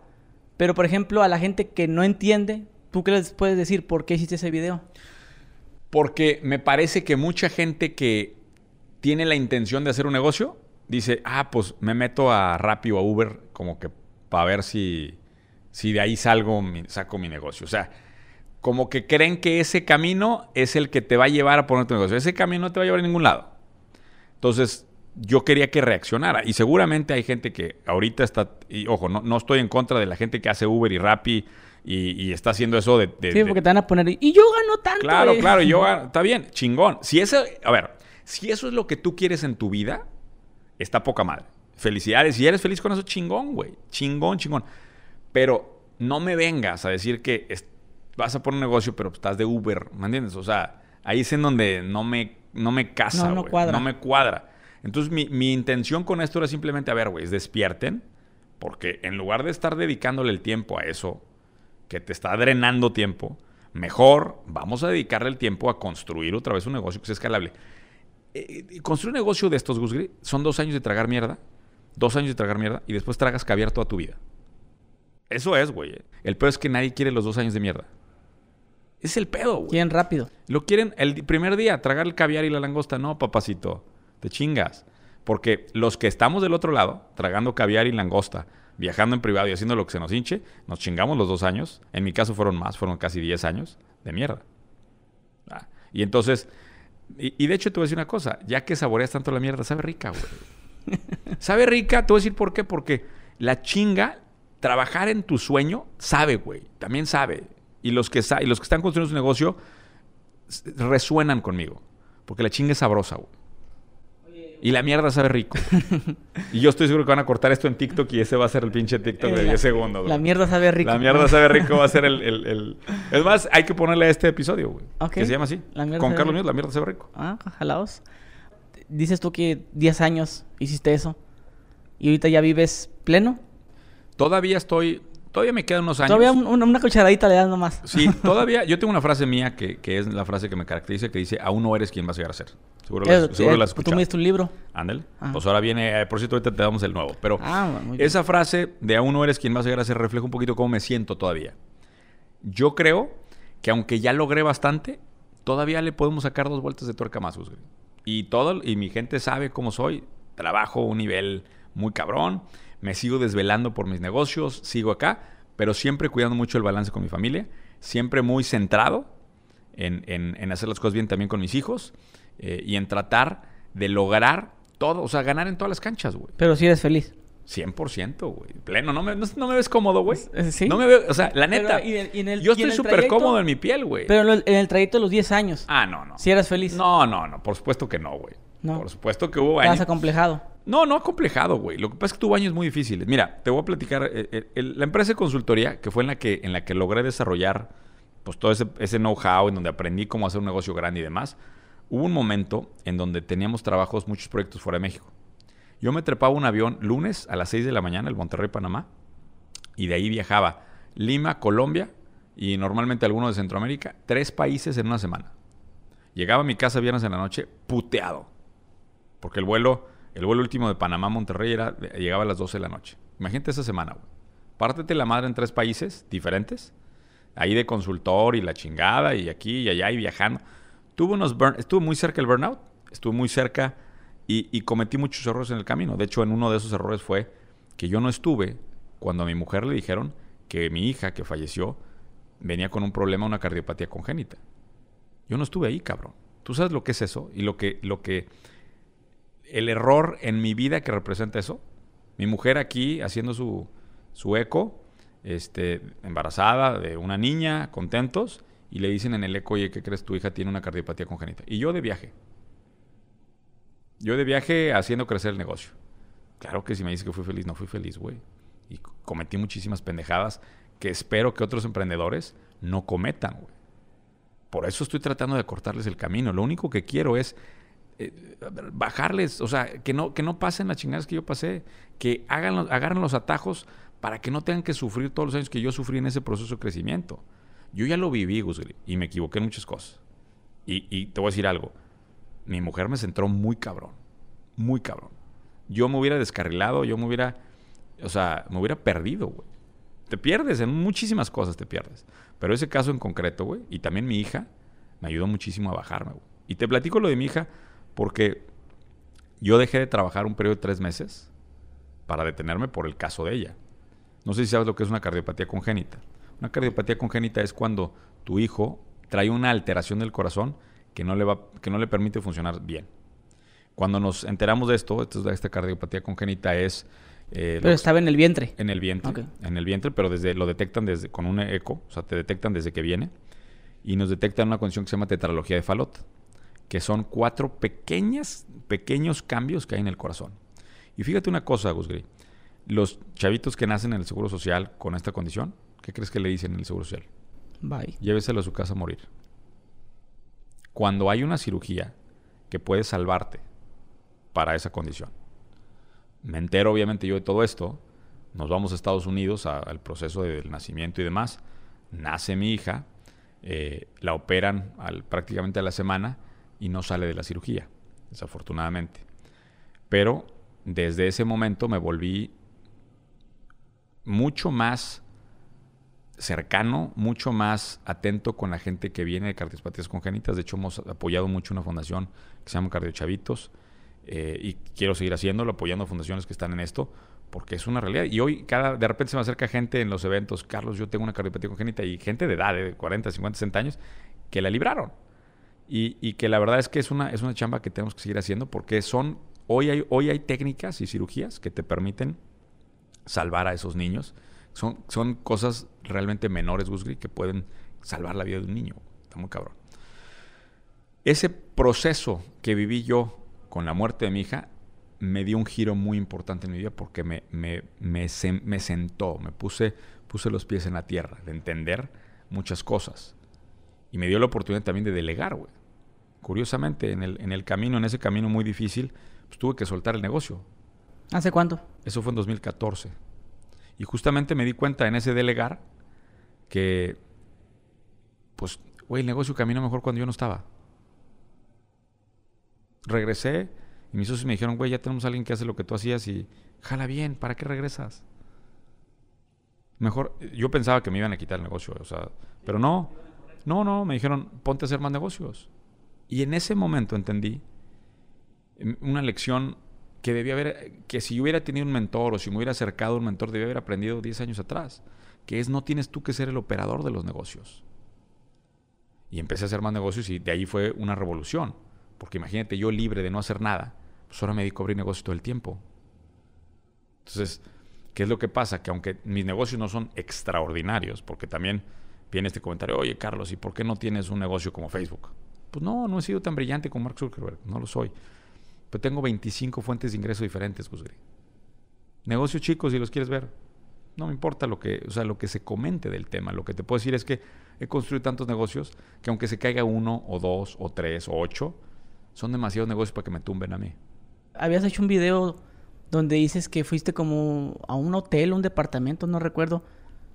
Pero, por ejemplo, a la gente que no entiende, ¿tú qué les puedes decir por qué hiciste ese video? Porque me parece que mucha gente que tiene la intención de hacer un negocio dice, ah, pues me meto a Rappi o a Uber como que para ver si, si de ahí salgo, saco mi negocio. O sea, como que creen que ese camino es el que te va a llevar a poner tu negocio. Ese camino no te va a llevar a ningún lado. Entonces, yo quería que reaccionara. Y seguramente hay gente que ahorita está, ojo, no, no estoy en contra de la gente que hace Uber y Rappi y, y está haciendo eso de... de- Sí, de- porque te van a poner, y yo gano tanto. Claro, eh". claro, y yo ah, está bien, chingón. Si eso, a ver, si eso es lo que tú quieres en tu vida, está poca madre. Felicidades. Si eres feliz con eso, chingón, güey. Chingón, chingón. Pero no me vengas a decir que es- vas a poner un negocio, pero estás de Uber, ¿me entiendes? O sea, ahí es en donde no me, no me casa, No, cuadra. No me cuadra. Entonces, mi, mi intención con esto era simplemente, a ver, güey, despierten, porque en lugar de estar dedicándole el tiempo a eso, que te está drenando tiempo, mejor vamos a dedicarle el tiempo a construir otra vez un negocio que sea escalable. Eh, construir un negocio de estos, Gusgri, son dos años de tragar mierda, dos años de tragar mierda, y después tragas caviar toda tu vida. Eso es, güey. eh. El pedo es que nadie quiere los dos años de mierda. Es el pedo, güey. Quieren rápido. Lo quieren el primer día, tragar el caviar y la langosta. No, papacito, te chingas. Porque los que estamos del otro lado, tragando caviar y langosta, viajando en privado y haciendo lo que se nos hinche, nos chingamos los dos años. En mi caso fueron más, fueron casi 10 años de mierda. Ah, Y entonces, y, y de hecho te voy a decir una cosa, ya que saboreas tanto la mierda, sabe rica, güey. sabe rica, te voy a decir por qué, porque la chinga, trabajar en tu sueño, sabe, güey, también sabe. Y los que, y los que están construyendo su negocio resuenan conmigo, porque la chinga es sabrosa, güey. Y la mierda sabe rico. y yo estoy seguro que van a cortar esto en TikTok y ese va a ser el pinche TikTok de Eh, la- 10 segundos. güey. La mierda sabe rico. La mierda sabe rico va a ser el, el- el- Es más, hay que ponerle a este episodio, güey. Ok. Que se llama así. La Con Carlos. Míos, la mierda sabe rico. Ah, jalaos. Dices tú que 10 años hiciste eso. Y ahorita ya vives pleno. Todavía estoy... Todavía me quedan unos años. Todavía un- una, una cucharadita le das nomás. Sí, todavía... Yo tengo una frase mía que, que es la frase que me caracteriza, que dice, aún no eres quien vas a llegar a ser. Seguro la, seguro eh, la has tú me diste un libro. Ándale. Ajá. Pues ahora viene... eh, por cierto, ahorita te damos el nuevo. Pero Ah, esa frase de aún no eres quien vas a llegar a ser refleja un poquito cómo me siento todavía. Yo creo que aunque ya logré bastante, todavía le podemos sacar dos vueltas de tuerca más. Y todo, y mi gente sabe cómo soy. Trabajo un nivel muy cabrón. Me sigo desvelando por mis negocios, sigo acá, pero siempre cuidando mucho el balance con mi familia. Siempre muy centrado en, en- en hacer las cosas bien también con mis hijos. eh, y en tratar de lograr todo, o sea, ganar en todas las canchas, güey. Pero si eres feliz. 100%, güey. Pleno. ¿No me, no, no me ves cómodo, güey? Sí. No me veo... O sea, la Pero, neta... y en- y en el- yo estoy súper cómodo en mi piel, güey. Pero en el trayecto de los 10 años. Ah, no, no. Si eras feliz. No, no, no. Por supuesto que no, güey. No. Por supuesto que hubo Estabas años... acomplejado. No, no acomplejado, güey. Lo que pasa es que tuvo años muy difíciles. Mira, te voy a platicar. eh, eh, el- la empresa de consultoría, que fue en la que, en la que logré desarrollar pues, todo ese, ese know-how, en donde aprendí cómo hacer un negocio grande y demás, hubo un momento en donde teníamos trabajos, muchos proyectos fuera de México. Yo me trepaba un avión lunes a las 6 de la mañana, el Monterrey, Panamá, y de ahí viajaba Lima, Colombia y normalmente alguno de Centroamérica, tres países en una semana. Llegaba a mi casa viernes en la noche puteado. Porque el vuelo, el vuelo último de Panamá a Monterrey era, llegaba a las 12 de la noche. Imagínate esa semana, güey. Pártete la madre en tres países diferentes. Ahí de consultor y la chingada, y aquí y allá y viajando. Tuve unos burn, estuve muy cerca del burnout, estuve muy cerca y, y cometí muchos errores en el camino. De hecho, en uno de esos errores fue que yo no estuve cuando a mi mujer le dijeron que mi hija que falleció venía con un problema, una cardiopatía congénita. Yo no estuve ahí, cabrón. ¿Tú sabes lo que es eso? Y lo que, lo que, el error en mi vida que representa eso. Mi mujer aquí haciendo su, su eco, este, embarazada de una niña, contentos, y le dicen en el eco, oye, ¿qué crees? Tu hija tiene una cardiopatía congénita. Y yo de viaje. Yo de viaje haciendo crecer el negocio. Claro que si me dices que fui feliz, no fui feliz, güey. Y cometí muchísimas pendejadas que espero que otros emprendedores no cometan, güey. Por eso estoy tratando de cortarles el camino. Lo único que quiero es eh, bajarles, o sea, que no, que no pasen las chingadas que yo pasé, que hagan, agarren los atajos para que no tengan que sufrir todos los años que yo sufrí en ese proceso de crecimiento. Yo ya lo viví, Gusgri, y me equivoqué en muchas cosas. Y, y te voy a decir algo. Mi mujer me centró muy cabrón. Muy cabrón. Yo me hubiera descarrilado, yo me hubiera, o sea, me hubiera perdido, güey. Te pierdes en muchísimas cosas, te pierdes. Pero ese caso en concreto, güey, y también mi hija, me ayudó muchísimo a bajarme, güey. Y te platico lo de mi hija porque yo dejé de trabajar un periodo de tres meses para detenerme por el caso de ella. No sé si sabes lo que es una cardiopatía congénita. Una cardiopatía congénita es cuando tu hijo trae una alteración del corazón que no le, va, que no le permite funcionar bien. Cuando nos enteramos de esto, esta cardiopatía congénita es... Eh, pero estaba en el vientre. En el vientre. En el vientre, pero desde lo detectan desde con un eco, o sea, te detectan desde que viene. Y nos detectan una condición que se llama tetralogía de Fallot, que son cuatro pequeñas, pequeños cambios que hay en el corazón. Y fíjate una cosa, Gus Gray. Los chavitos que nacen en el Seguro Social con esta condición, ¿qué crees que le dicen en el Seguro Social? Bye. Lléveselo a su casa a morir. Cuando hay una cirugía que puede salvarte para esa condición. Me entero obviamente yo de todo esto. Nos vamos a Estados Unidos al proceso del nacimiento y demás. Nace mi hija. Eh, la operan al, prácticamente a la semana y no sale de la cirugía, desafortunadamente. Pero desde ese momento me volví mucho más cercano, mucho más atento con la gente que viene de cardiopatías congénitas. De hecho, hemos apoyado mucho una fundación que se llama Cardiochavitos eh, y quiero seguir haciéndolo, apoyando fundaciones que están en esto, porque es una realidad. Y hoy, cada, de repente se me acerca gente en los eventos, Carlos, yo tengo una cardiopatía congénita y gente de edad, de 40, 50, 60 años, que la libraron. Y, que la verdad es que es una, es una chamba que tenemos que seguir haciendo porque son, hoy hay, hoy hay técnicas y cirugías que te permiten salvar a esos niños son, son cosas realmente menores, Gusgri, que pueden salvar la vida de un niño. Está muy cabrón. Ese proceso que viví yo con la muerte de mi hija me dio un giro muy importante en mi vida porque me, me, me, me sentó, me puse, puse los pies en la tierra, de entender muchas cosas. Y me dio la oportunidad también de delegar, güey. Curiosamente, en el, en el camino, en ese camino muy difícil, pues tuve que soltar el negocio. ¿Hace cuánto? Eso fue en 2014. Y justamente me di cuenta en ese delegar que, pues, güey, el negocio caminó mejor cuando yo no estaba. Regresé y mis socios me dijeron, güey, ya tenemos a alguien que hace lo que tú hacías y jala bien, ¿para qué regresas? Mejor, yo pensaba que me iban a quitar el negocio, o sea, pero no, no, no, me dijeron, ponte a hacer más negocios. Y en ese momento entendí una lección que debía haber, que si yo hubiera tenido un mentor o si me hubiera acercado un mentor, debía haber aprendido 10 años atrás, que es no tienes tú que ser el operador de los negocios. Y empecé a hacer más negocios y de ahí fue una revolución, porque imagínate yo libre de no hacer nada, pues ahora me dedico a abrir negocios todo el tiempo. Entonces, ¿qué es lo que pasa? Que aunque mis negocios no son extraordinarios, porque también viene este comentario, oye Carlos, ¿y por qué no tienes un negocio como Facebook? Pues no, no he sido tan brillante como Mark Zuckerberg, no lo soy. Pero tengo 25 fuentes de ingreso diferentes, Gusgri. Negocios chicos, si los quieres ver. No me importa lo que, o sea, lo que se comente del tema. Lo que te puedo decir es que he construido tantos negocios que aunque se caiga uno o dos o tres o ocho, son demasiados negocios para que me tumben a mí. Habías hecho un video donde dices que fuiste como a un hotel, un departamento, no recuerdo,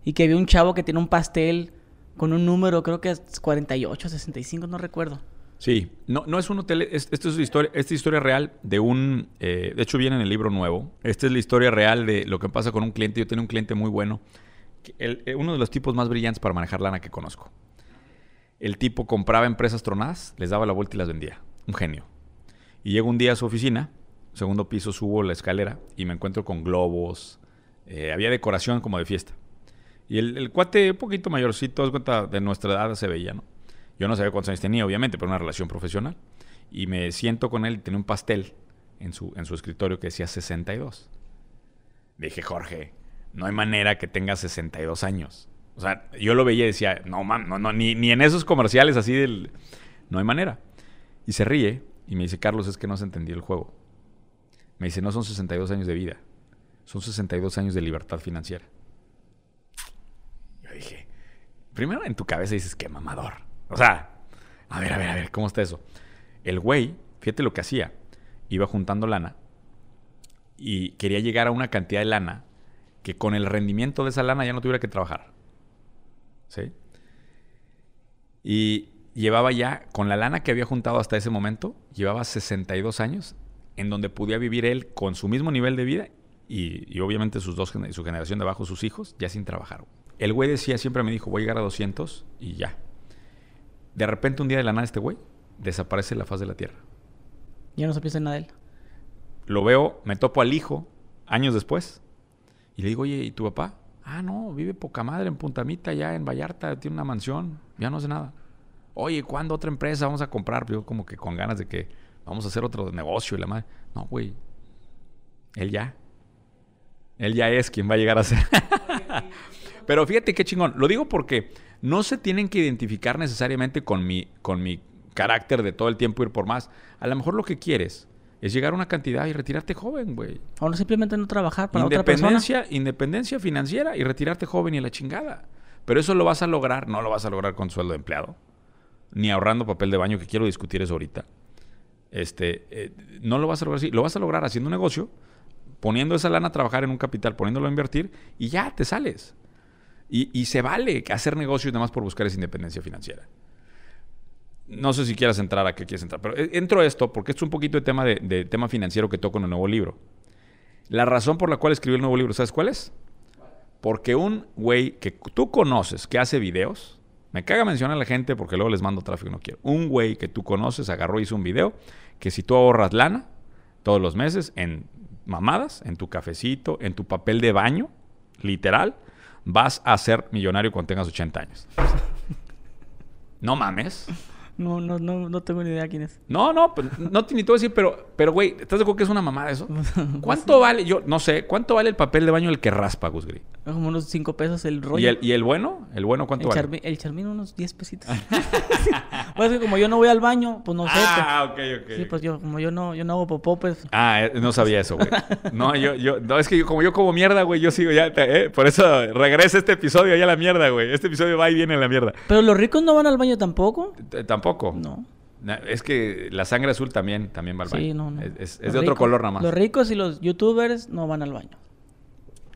y que había un chavo que tiene un pastel con un número, creo que es 48, 65, no recuerdo. Sí, no, no es un hotel, esto es historia, esta historia real de un, eh, de hecho viene en el libro nuevo, esta es la historia real de lo que pasa con un cliente, yo tenía un cliente muy bueno, eh, uno de los tipos más brillantes para manejar lana que conozco. El tipo compraba empresas tronadas, les daba la vuelta y las vendía, un genio. Y llego un día a su oficina, segundo piso, subo la escalera y me encuentro con globos, Eh, había decoración como de fiesta. Y el, cuate, un poquito mayorcito, cuenta de nuestra edad se veía, ¿no? Yo no sabía cuántos años tenía, obviamente, pero una relación profesional. Y me siento con él y tenía un pastel en su, escritorio que decía 62. Dije, Jorge, no hay manera que tenga 62 años. O sea, yo lo veía y decía, no, man, no, no, ni, en esos comerciales así del... No hay manera. Y se ríe y me dice, Carlos, es que no se entendió el juego. Me dice, no son 62 años de vida, son 62 años de libertad financiera. Yo dije, primero en tu cabeza dices, qué mamador. O sea, a ver, a ver, a ver, ¿cómo está eso? El güey, fíjate lo que hacía. Iba juntando lana y quería llegar a una cantidad de lana que con el rendimiento de esa lana ya no tuviera que trabajar. ¿Sí? Y llevaba ya, con la lana que había juntado hasta ese momento, llevaba 62 años en donde podía vivir él con su mismo nivel de vida y, y obviamente sus dos, su generación de abajo, sus hijos, ya sin trabajar. El güey decía, siempre me dijo, voy a llegar a 200 y ya. De repente un día de la nada este güey desaparece de la faz de la tierra. Ya no se piensa en nada de él. Lo veo, me topo al hijo años después y le digo, oye, ¿y tu papá? Ah, no, vive poca madre en Puntamita, ya en Vallarta, tiene una mansión, ya no hace nada. Oye, ¿cuándo otra empresa vamos a comprar? Yo como que con ganas de que vamos a hacer otro negocio y la madre. No, güey. Él ya. Él ya es quien va a llegar a ser. Pero fíjate qué chingón. Lo digo porque no se tienen que identificar necesariamente con mi, con mi carácter de todo el tiempo ir por más. A lo mejor lo que quieres es llegar a una cantidad y retirarte joven, güey. O no simplemente no trabajar para otra persona. Independencia, independencia financiera y retirarte joven y la chingada. Pero eso lo vas a lograr, no lo vas a lograr con sueldo de empleado, ni ahorrando papel de baño, que quiero discutir eso ahorita. Este, eh, no lo vas a lograr así, lo vas a lograr haciendo un negocio, poniendo esa lana a trabajar en un capital, poniéndolo a invertir y ya te sales. Y, se vale hacer negocios y demás por buscar esa independencia financiera. No sé si quieras entrar a qué quieres entrar, pero eh, entro a esto porque es un poquito de tema, de, de tema financiero que toco en el nuevo libro. La razón por la cual escribí el nuevo libro, ¿sabes cuál es? Porque un güey que tú conoces que hace videos, me caga mencionar a la gente porque luego les mando tráfico y no quiero. Un güey que tú conoces agarró y hizo un video que si tú ahorras lana todos los meses en mamadas, en tu cafecito, en tu papel de baño, literal, vas a ser millonario cuando tengas 80 años. No mames. No, no, no, no tengo ni idea quién es. No, no, pues, no te ni te voy a decir, pero, pero güey, ¿estás de acuerdo que es una mamada eso? ¿Cuánto vale? Yo no sé, ¿cuánto vale el papel de baño el que raspa, Gusgri? Como unos 5 pesos el rollo. ¿Y el, ¿Y el bueno? ¿El bueno cuánto el vale? charmi- el charmín unos 10 pesitos. pues es que como yo no voy al baño, pues no sé. Ah, ok, pues. ok. Sí, pues yo, como yo no, yo no hago popó, pues. Ah, eh, no sabía eso, güey. No, yo, yo, no, es que yo, como yo como mierda, güey, yo sigo ya, eh, por eso regresa este episodio ya a la mierda, güey. Este episodio va y viene a la mierda. Pero los ricos no van al baño tampoco. T- Tampoco. No. Es que la sangre azul también, también va al baño. Sí, no, no. Es, es- es Los de otro color nada más. Los ricos y los youtubers no van al baño.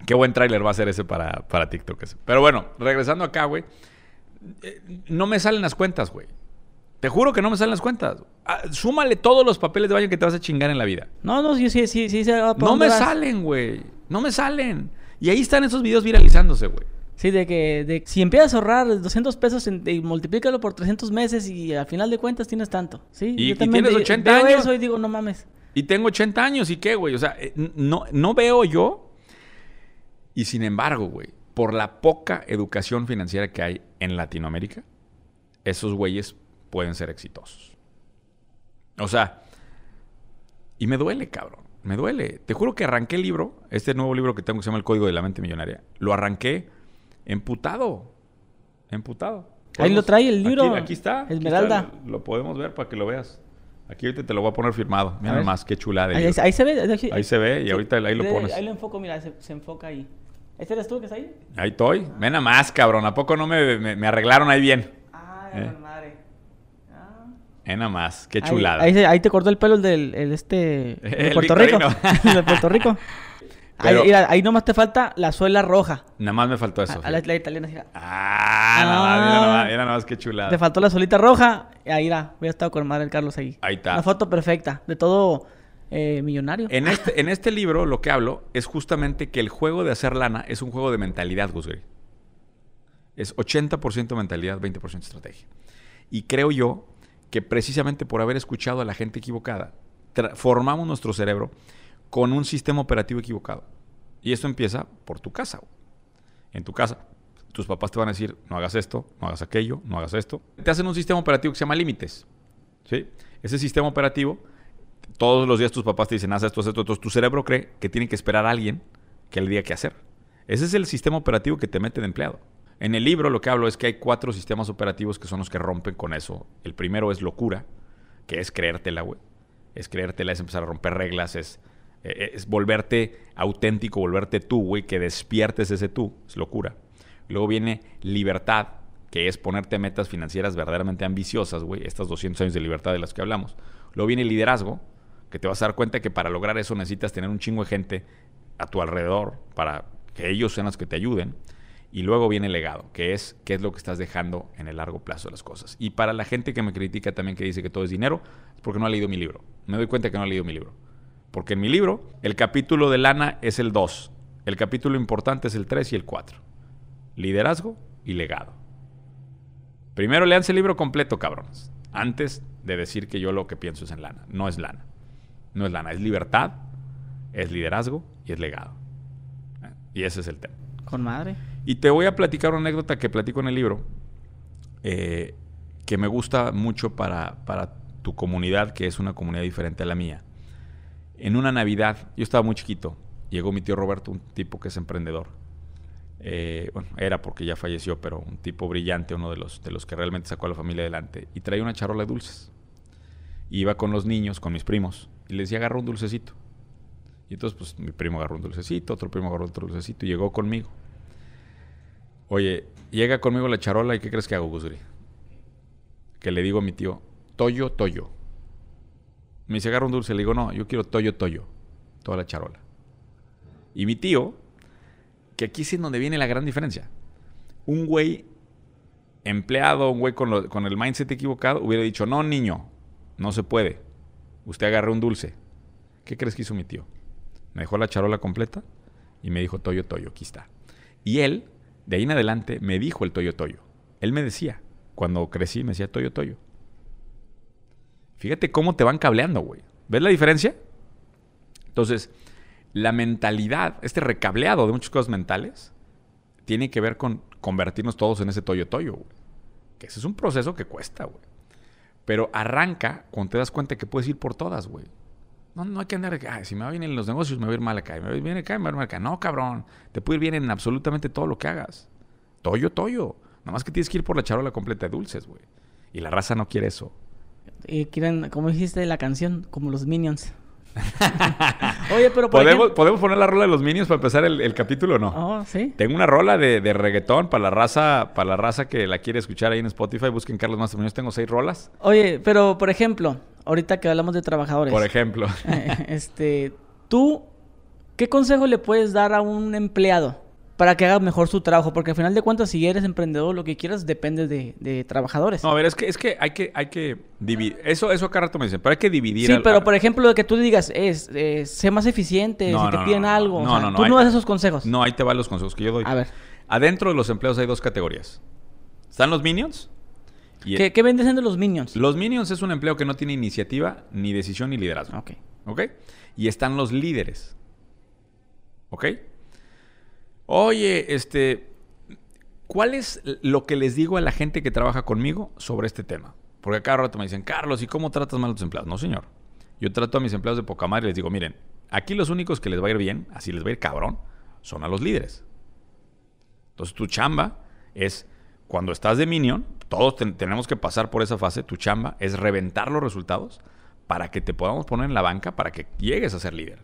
Qué buen tráiler va a ser ese para, para TikTok. ese. Pero bueno, regresando acá, güey. eh, No me salen las cuentas, güey. Te juro que no me salen las cuentas. Ah, súmale todos los papeles de baño que te vas a chingar en la vida. No, no, sí, sí, sí, sí. pa' No me vas. salen, güey. No me salen. Y ahí están esos videos viralizándose, güey. Sí, de que de, si empiezas a ahorrar 200 pesos en- y multiplícalo por 300 meses y al final de cuentas tienes tanto. Sí, Y- yo y también tienes ve- 80 veo años. eso y digo, no mames. Y tengo 80 años, ¿y qué, güey? O sea, eh, no, no veo yo. Y sin embargo, güey, por la poca educación financiera que hay en Latinoamérica, esos güeyes pueden ser exitosos. O sea, y me duele, cabrón. Me duele. Te juro que arranqué el libro, este nuevo libro que tengo que se llama El Código de la Mente Millonaria. Lo arranqué emputado. Emputado. Ahí lo trae el Aquí- libro, Aquí, está. aquí Esmeralda. está, Lo podemos ver para que lo veas. Aquí ahorita te lo voy a poner firmado. Mira nomás, qué chulada. Ahí, se ve. Ahí, Ahí se ve y sí. ahorita ahí lo pones. Ahí lo enfoco, mira, se, se enfoca ahí. ¿Este eres tú que está ahí? Ahí estoy. Ven nada más, cabrón. ¿A poco no me, me- me arreglaron ahí bien? Ah, Eh. madre. Ah. Ven nada más. Qué chulada. Ahí, te cortó el pelo el del el este el de Puerto Rico. El de Puerto Rico. Pero- ahí, mira, ahí nomás te falta la suela roja. Nada más me faltó eso. A- a la, la italiana. así. Ah, nada más, mira nada más, mira nada más, qué chulada. Te faltó la solita roja. Ahí era. Hubiera estado con madre el Carlos ahí. Ahí está. Una foto perfecta. De todo eh, millonario. En este, en este libro lo que hablo es justamente que el juego de hacer lana es un juego de mentalidad, Gusgri. Es 80% mentalidad, 20% estrategia. Y creo yo que precisamente por haber escuchado a la gente equivocada, formamos nuestro cerebro con un sistema operativo equivocado. Y esto empieza por tu casa. En tu casa, tus papás te van a decir, no hagas esto, no hagas aquello, no hagas esto. Te hacen un sistema operativo que se llama límites. ¿sí? Ese sistema operativo, todos los días tus papás te dicen, haz esto, haz esto. Entonces tu cerebro cree que tiene que esperar a alguien que le diga qué hacer. Ese es el sistema operativo que te mete de empleado. En el libro lo que hablo es que hay cuatro sistemas operativos que son los que rompen con eso. El primero es locura, que es creértela, güey. Es creértela, es empezar a romper reglas, es, eh, es volverte auténtico, volverte tú, güey, que despiertes ese tú. Es locura. Luego viene libertad, que es ponerte metas financieras verdaderamente ambiciosas, güey. Estas 200 años de libertad de las que hablamos. Luego viene liderazgo, que te vas a dar cuenta que para lograr eso necesitas tener un chingo de gente a tu alrededor para que ellos sean los que te ayuden. Y luego viene el legado, que es qué es lo que estás dejando en el largo plazo de las cosas. Y para la gente que me critica también que dice que todo es dinero, es porque no ha leído mi libro. Me doy cuenta que no ha leído mi libro. Porque en mi libro, el capítulo de lana es el 2. El capítulo importante es el 3 y el 4. Liderazgo y legado. Primero leanse el libro completo, cabrones. Antes de decir que yo lo que pienso es en lana. No es lana. No es lana, es libertad, es liderazgo y es legado. Y ese es el tema. Con madre. Y te voy a platicar una anécdota que platico en el libro, eh, que me gusta mucho para, para tu comunidad, que es una comunidad diferente a la mía. En una Navidad, yo estaba muy chiquito, llegó mi tío Roberto, un tipo que es emprendedor. Eh, bueno, era porque ya falleció, pero un tipo brillante, uno de los, de los que realmente sacó a la familia adelante. Y traía una charola de dulces. Iba con los niños, con mis primos, y les decía, agarra un dulcecito. Y entonces, pues, mi primo agarró un dulcecito, otro primo agarró otro dulcecito y llegó conmigo. Oye, llega conmigo la charola y ¿qué crees que hago, Gusri? Que le digo a mi tío, Toyo, Toyo. Me dice, agarra un dulce. Le digo, no, yo quiero Toyo, Toyo. Toda la charola. Y mi tío, que aquí es donde viene la gran diferencia. Un güey empleado, un güey con, con el mindset equivocado, hubiera dicho, no, niño, no se puede. Usted agarra un dulce. ¿Qué crees que hizo mi tío? Me dejó la charola completa y me dijo, Toyo, Toyo, aquí está. Y él de ahí en adelante me dijo el Toyo Toyo. Él me decía, cuando crecí, me decía Toyo Toyo. Fíjate cómo te van cableando, güey. ¿Ves la diferencia? Entonces, la mentalidad, este recableado de muchas cosas mentales, tiene que ver con convertirnos todos en ese Toyo Toyo, güey. Que ese es un proceso que cuesta, güey. Pero arranca cuando te das cuenta que puedes ir por todas, güey. No, no hay que andar, ay, si me va bien en los negocios, me va a ir mal acá. Me va bien acá, me va a ir mal acá. No, cabrón. Te puede ir bien en absolutamente todo lo que hagas. Toyo, toyo. Nada más que tienes que ir por la charola completa de dulces, güey. Y la raza no quiere eso. Y quieren, como dijiste la canción, como los Minions. Oye, pero ¿Podemos, ¿Podemos poner la rola de los Minions para empezar el, capítulo o no? Oh, sí. Tengo una rola de, reggaetón para la raza, para la raza que la quiere escuchar ahí en Spotify. Busquen Carlos Master Muñoz. Tengo seis rolas. Oye, pero por ejemplo, ahorita que hablamos de trabajadores. Por ejemplo. este, tú, ¿qué consejo le puedes dar a un empleado? Para que haga mejor su trabajo, porque al final de cuentas, si eres emprendedor, lo que quieras depende de, trabajadores. No, a ver, es que, es que hay que, hay que dividir. Eso, eso acá rato me dicen, pero hay que dividir. Sí, pero por ejemplo, lo que tú digas es, eh, sé más eficiente, si te piden algo. No, no, no. Tú no das esos consejos. No, ahí te van los consejos que yo doy. A ver. Adentro de los empleados hay dos categorías. Están los minions. ¿Qué, ¿Qué venden de los minions? Los minions es un empleo que no tiene iniciativa, ni decisión, ni liderazgo. Ok. ¿Ok? Y están los líderes. ¿Ok? Oye, este, ¿cuál es lo que les digo a la gente que trabaja conmigo sobre este tema? Porque cada rato me dicen, Carlos, ¿y cómo tratas mal a tus empleados? No, señor. Yo trato a mis empleados de poca madre y les digo, miren, aquí los únicos que les va a ir bien, así les va a ir cabrón, son a los líderes. Entonces tu chamba es, cuando estás de minion, todos tenemos que pasar por esa fase, tu chamba es reventar los resultados para que te podamos poner en la banca para que llegues a ser líder.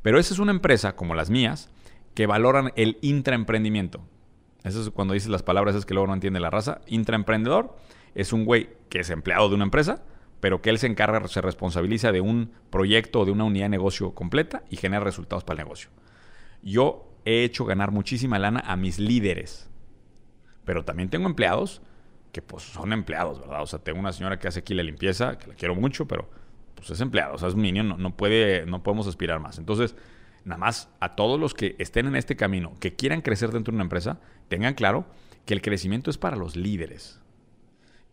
Pero esa es una empresa como las mías, que valoran el intraemprendimiento. Eso es cuando dices las palabras es que luego no entiende la raza. Intraemprendedor es un güey que es empleado de una empresa, pero que él se encarga, se responsabiliza de un proyecto o de una unidad de negocio completa y genera resultados para el negocio. Yo he hecho ganar muchísima lana a mis líderes, pero también tengo empleados que pues son empleados, ¿verdad? O sea, tengo una señora que hace aquí la limpieza, que la quiero mucho, pero pues es empleado, o sea, es un niño, no, no puede, no podemos aspirar más. Entonces, nada más a todos los que estén en este camino, que quieran crecer dentro de una empresa, tengan claro que el crecimiento es para los líderes.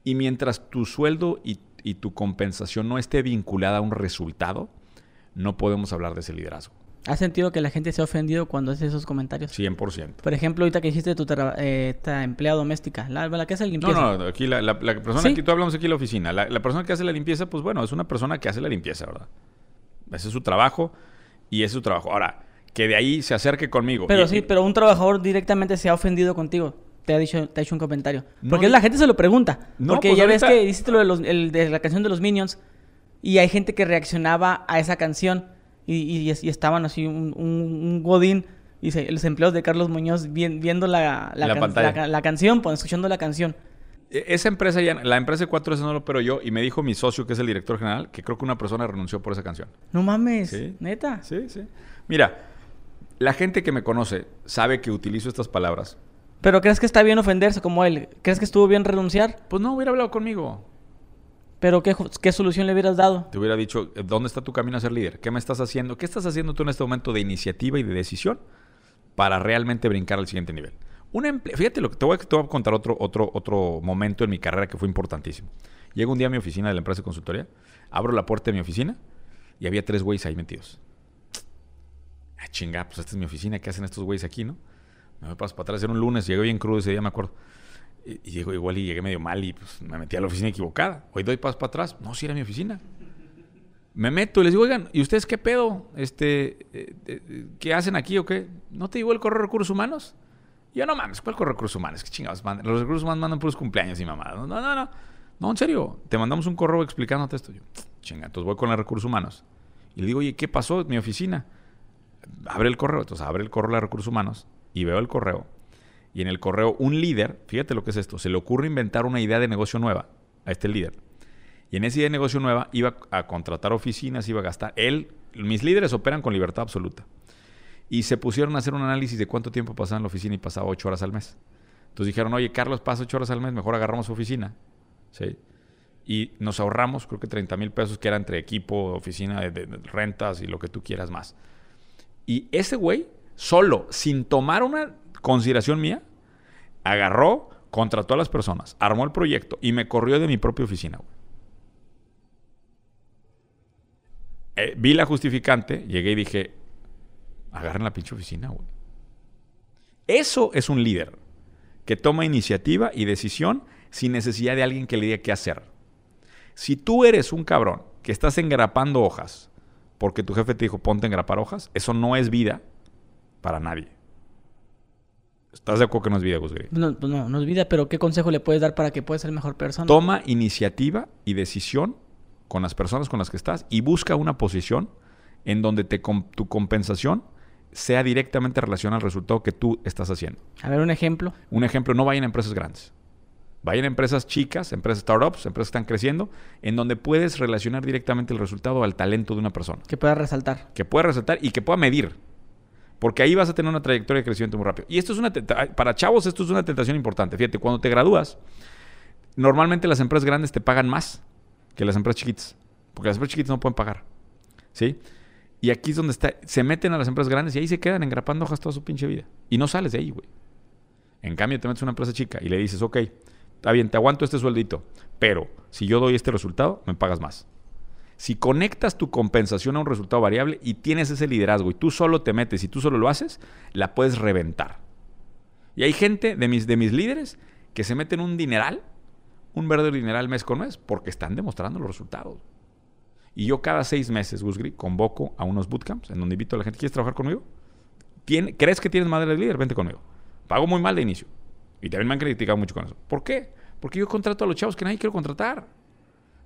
Y mientras tu sueldo y, tu compensación no esté vinculada a un resultado, no podemos hablar de ese liderazgo. ¿Has sentido que la gente se ha ofendido cuando hace esos comentarios? 100%. Por ejemplo, ahorita que hiciste tu eh, esta empleada doméstica, la, la que hace la No, limpieza. no, aquí la, la- la persona Sí. que tú hablamos aquí en la oficina, la, la persona que hace la limpieza, pues bueno, es una persona que hace la limpieza, ¿verdad? Ese es su trabajo y es su trabajo. Ahora, que de ahí se acerque conmigo. Pero y- sí, pero un trabajador directamente se ha ofendido contigo. Te ha dicho, te ha hecho un comentario. No, Porque la gente se lo pregunta. No, porque pues ya ves que hiciste lo de, los- el- de la canción de los Minions. Y hay gente que reaccionaba a esa canción. Y, y- y estaban así, un, un- un godín. Dice, los empleados de Carlos Muñoz vien- viendo la, La can- la- la canción, pues, escuchando la canción. E- Esa empresa ya, la empresa de 4S no lo opero yo y me dijo mi socio, que es el director general, que creo que una persona renunció por esa canción. No mames, Sí. neta. Sí, sí. Mira, la gente que me conoce sabe que utilizo estas palabras. Pero ¿crees que está bien ofenderse como él? ¿Crees que estuvo bien renunciar? Pues no hubiera hablado conmigo. Pero ¿qué, qué solución le hubieras dado? Te hubiera dicho, eh, ¿dónde está tu camino a ser líder? ¿Qué me estás haciendo? ¿Qué estás haciendo tú en este momento de iniciativa y de decisión para realmente brincar al siguiente nivel? Un emple- Fíjate lo que te voy, a, contar otro, otro, otro momento en mi carrera que fue importantísimo. Llego un día a mi oficina de la empresa de consultoría, abro la puerta de mi oficina y había tres güeyes ahí metidos. Ah, chinga, pues esta es mi oficina, ¿qué hacen estos güeyes aquí, no? Me paso para atrás, era un lunes, llegué bien crudo ese día, me acuerdo. Y, llego igual y llegué medio mal y pues me metí a la oficina equivocada. Hoy doy paso para atrás. No, si era mi oficina. Me meto y les digo, oigan, ¿y ustedes qué pedo? Este, eh, eh, ¿Qué hacen aquí o qué? ¿No te llegó el correo de recursos humanos? Yo, no mames, ¿cuál de recursos humanos? ¿Qué chingados mandan? Los recursos humanos mandan puros cumpleaños y mamadas. No, no, no. No, en serio, te mandamos un correo explicándote esto. Yo, chinga, entonces voy con los recursos humanos. Y le digo, oye, ¿qué pasó en mi oficina? Abre el correo. Entonces abre el correo de recursos humanos y veo el correo. Y en el correo, un líder, fíjate lo que es esto, se le ocurre inventar una idea de negocio nueva a este líder. Y en esa idea de negocio nueva iba a contratar oficinas, iba a gastar. Él, mis líderes operan con libertad absoluta. Y se pusieron a hacer un análisis de cuánto tiempo pasaba en la oficina y pasaba ocho horas al mes. Entonces dijeron, oye, Carlos pasa ocho horas al mes, mejor agarramos su oficina. ¿Sí? Y nos ahorramos, creo que 30 mil pesos, que era entre equipo, oficina de, rentas y lo que tú quieras más. Y ese güey, solo, sin tomar una consideración mía, agarró, contrató a las personas, armó el proyecto y me corrió de mi propia oficina. Eh, vi la justificante, llegué y dije, agarren la pinche oficina, güey. Eso es un líder que toma iniciativa y decisión sin necesidad de alguien que le diga qué hacer. Si tú eres un cabrón que estás engrapando hojas porque tu jefe te dijo ponte a engrapar hojas, eso no es vida para nadie. ¿Estás de acuerdo que no es vida, Gus? No, pues no, no es vida, pero ¿qué consejo le puedes dar para que pueda ser mejor persona? Toma iniciativa y decisión con las personas con las que estás y busca una posición en donde te tu compensación sea directamente relacionada al resultado que tú estás haciendo. A ver, un ejemplo. Un ejemplo, no vayan a empresas grandes. Vayan a empresas chicas, empresas startups, empresas que están creciendo, en donde puedes relacionar directamente el resultado al talento de una persona. Que pueda resaltar. Que pueda resaltar y que pueda medir. Porque ahí vas a tener una trayectoria de crecimiento muy rápido. Y esto es una para chavos esto es una tentación importante. Fíjate, cuando te gradúas, normalmente las empresas grandes te pagan más que las empresas chiquitas. Porque las empresas chiquitas no pueden pagar. ¿Sí? Y aquí es donde está, se meten a las empresas grandes y ahí se quedan engrapando hojas toda su pinche vida. Y no sales de ahí, güey. En cambio, te metes a una empresa chica y le dices, ok, está bien, te aguanto este sueldito, pero si yo doy este resultado, me pagas más. Si conectas tu compensación a un resultado variable y tienes ese liderazgo y tú solo te metes y tú solo lo haces, la puedes reventar. Y hay gente de mis, de mis líderes que se meten un dineral, un verdadero dineral mes con mes, porque están demostrando los resultados. Y yo cada seis meses, Gus Gris, convoco a unos bootcamps en donde invito a la gente, ¿quieres trabajar conmigo? ¿Tien- ¿Crees que tienes madre de líder? Vente conmigo. Pago muy mal de inicio. Y también me han criticado mucho con eso. ¿Por qué? Porque yo contrato a los chavos que nadie quiere contratar.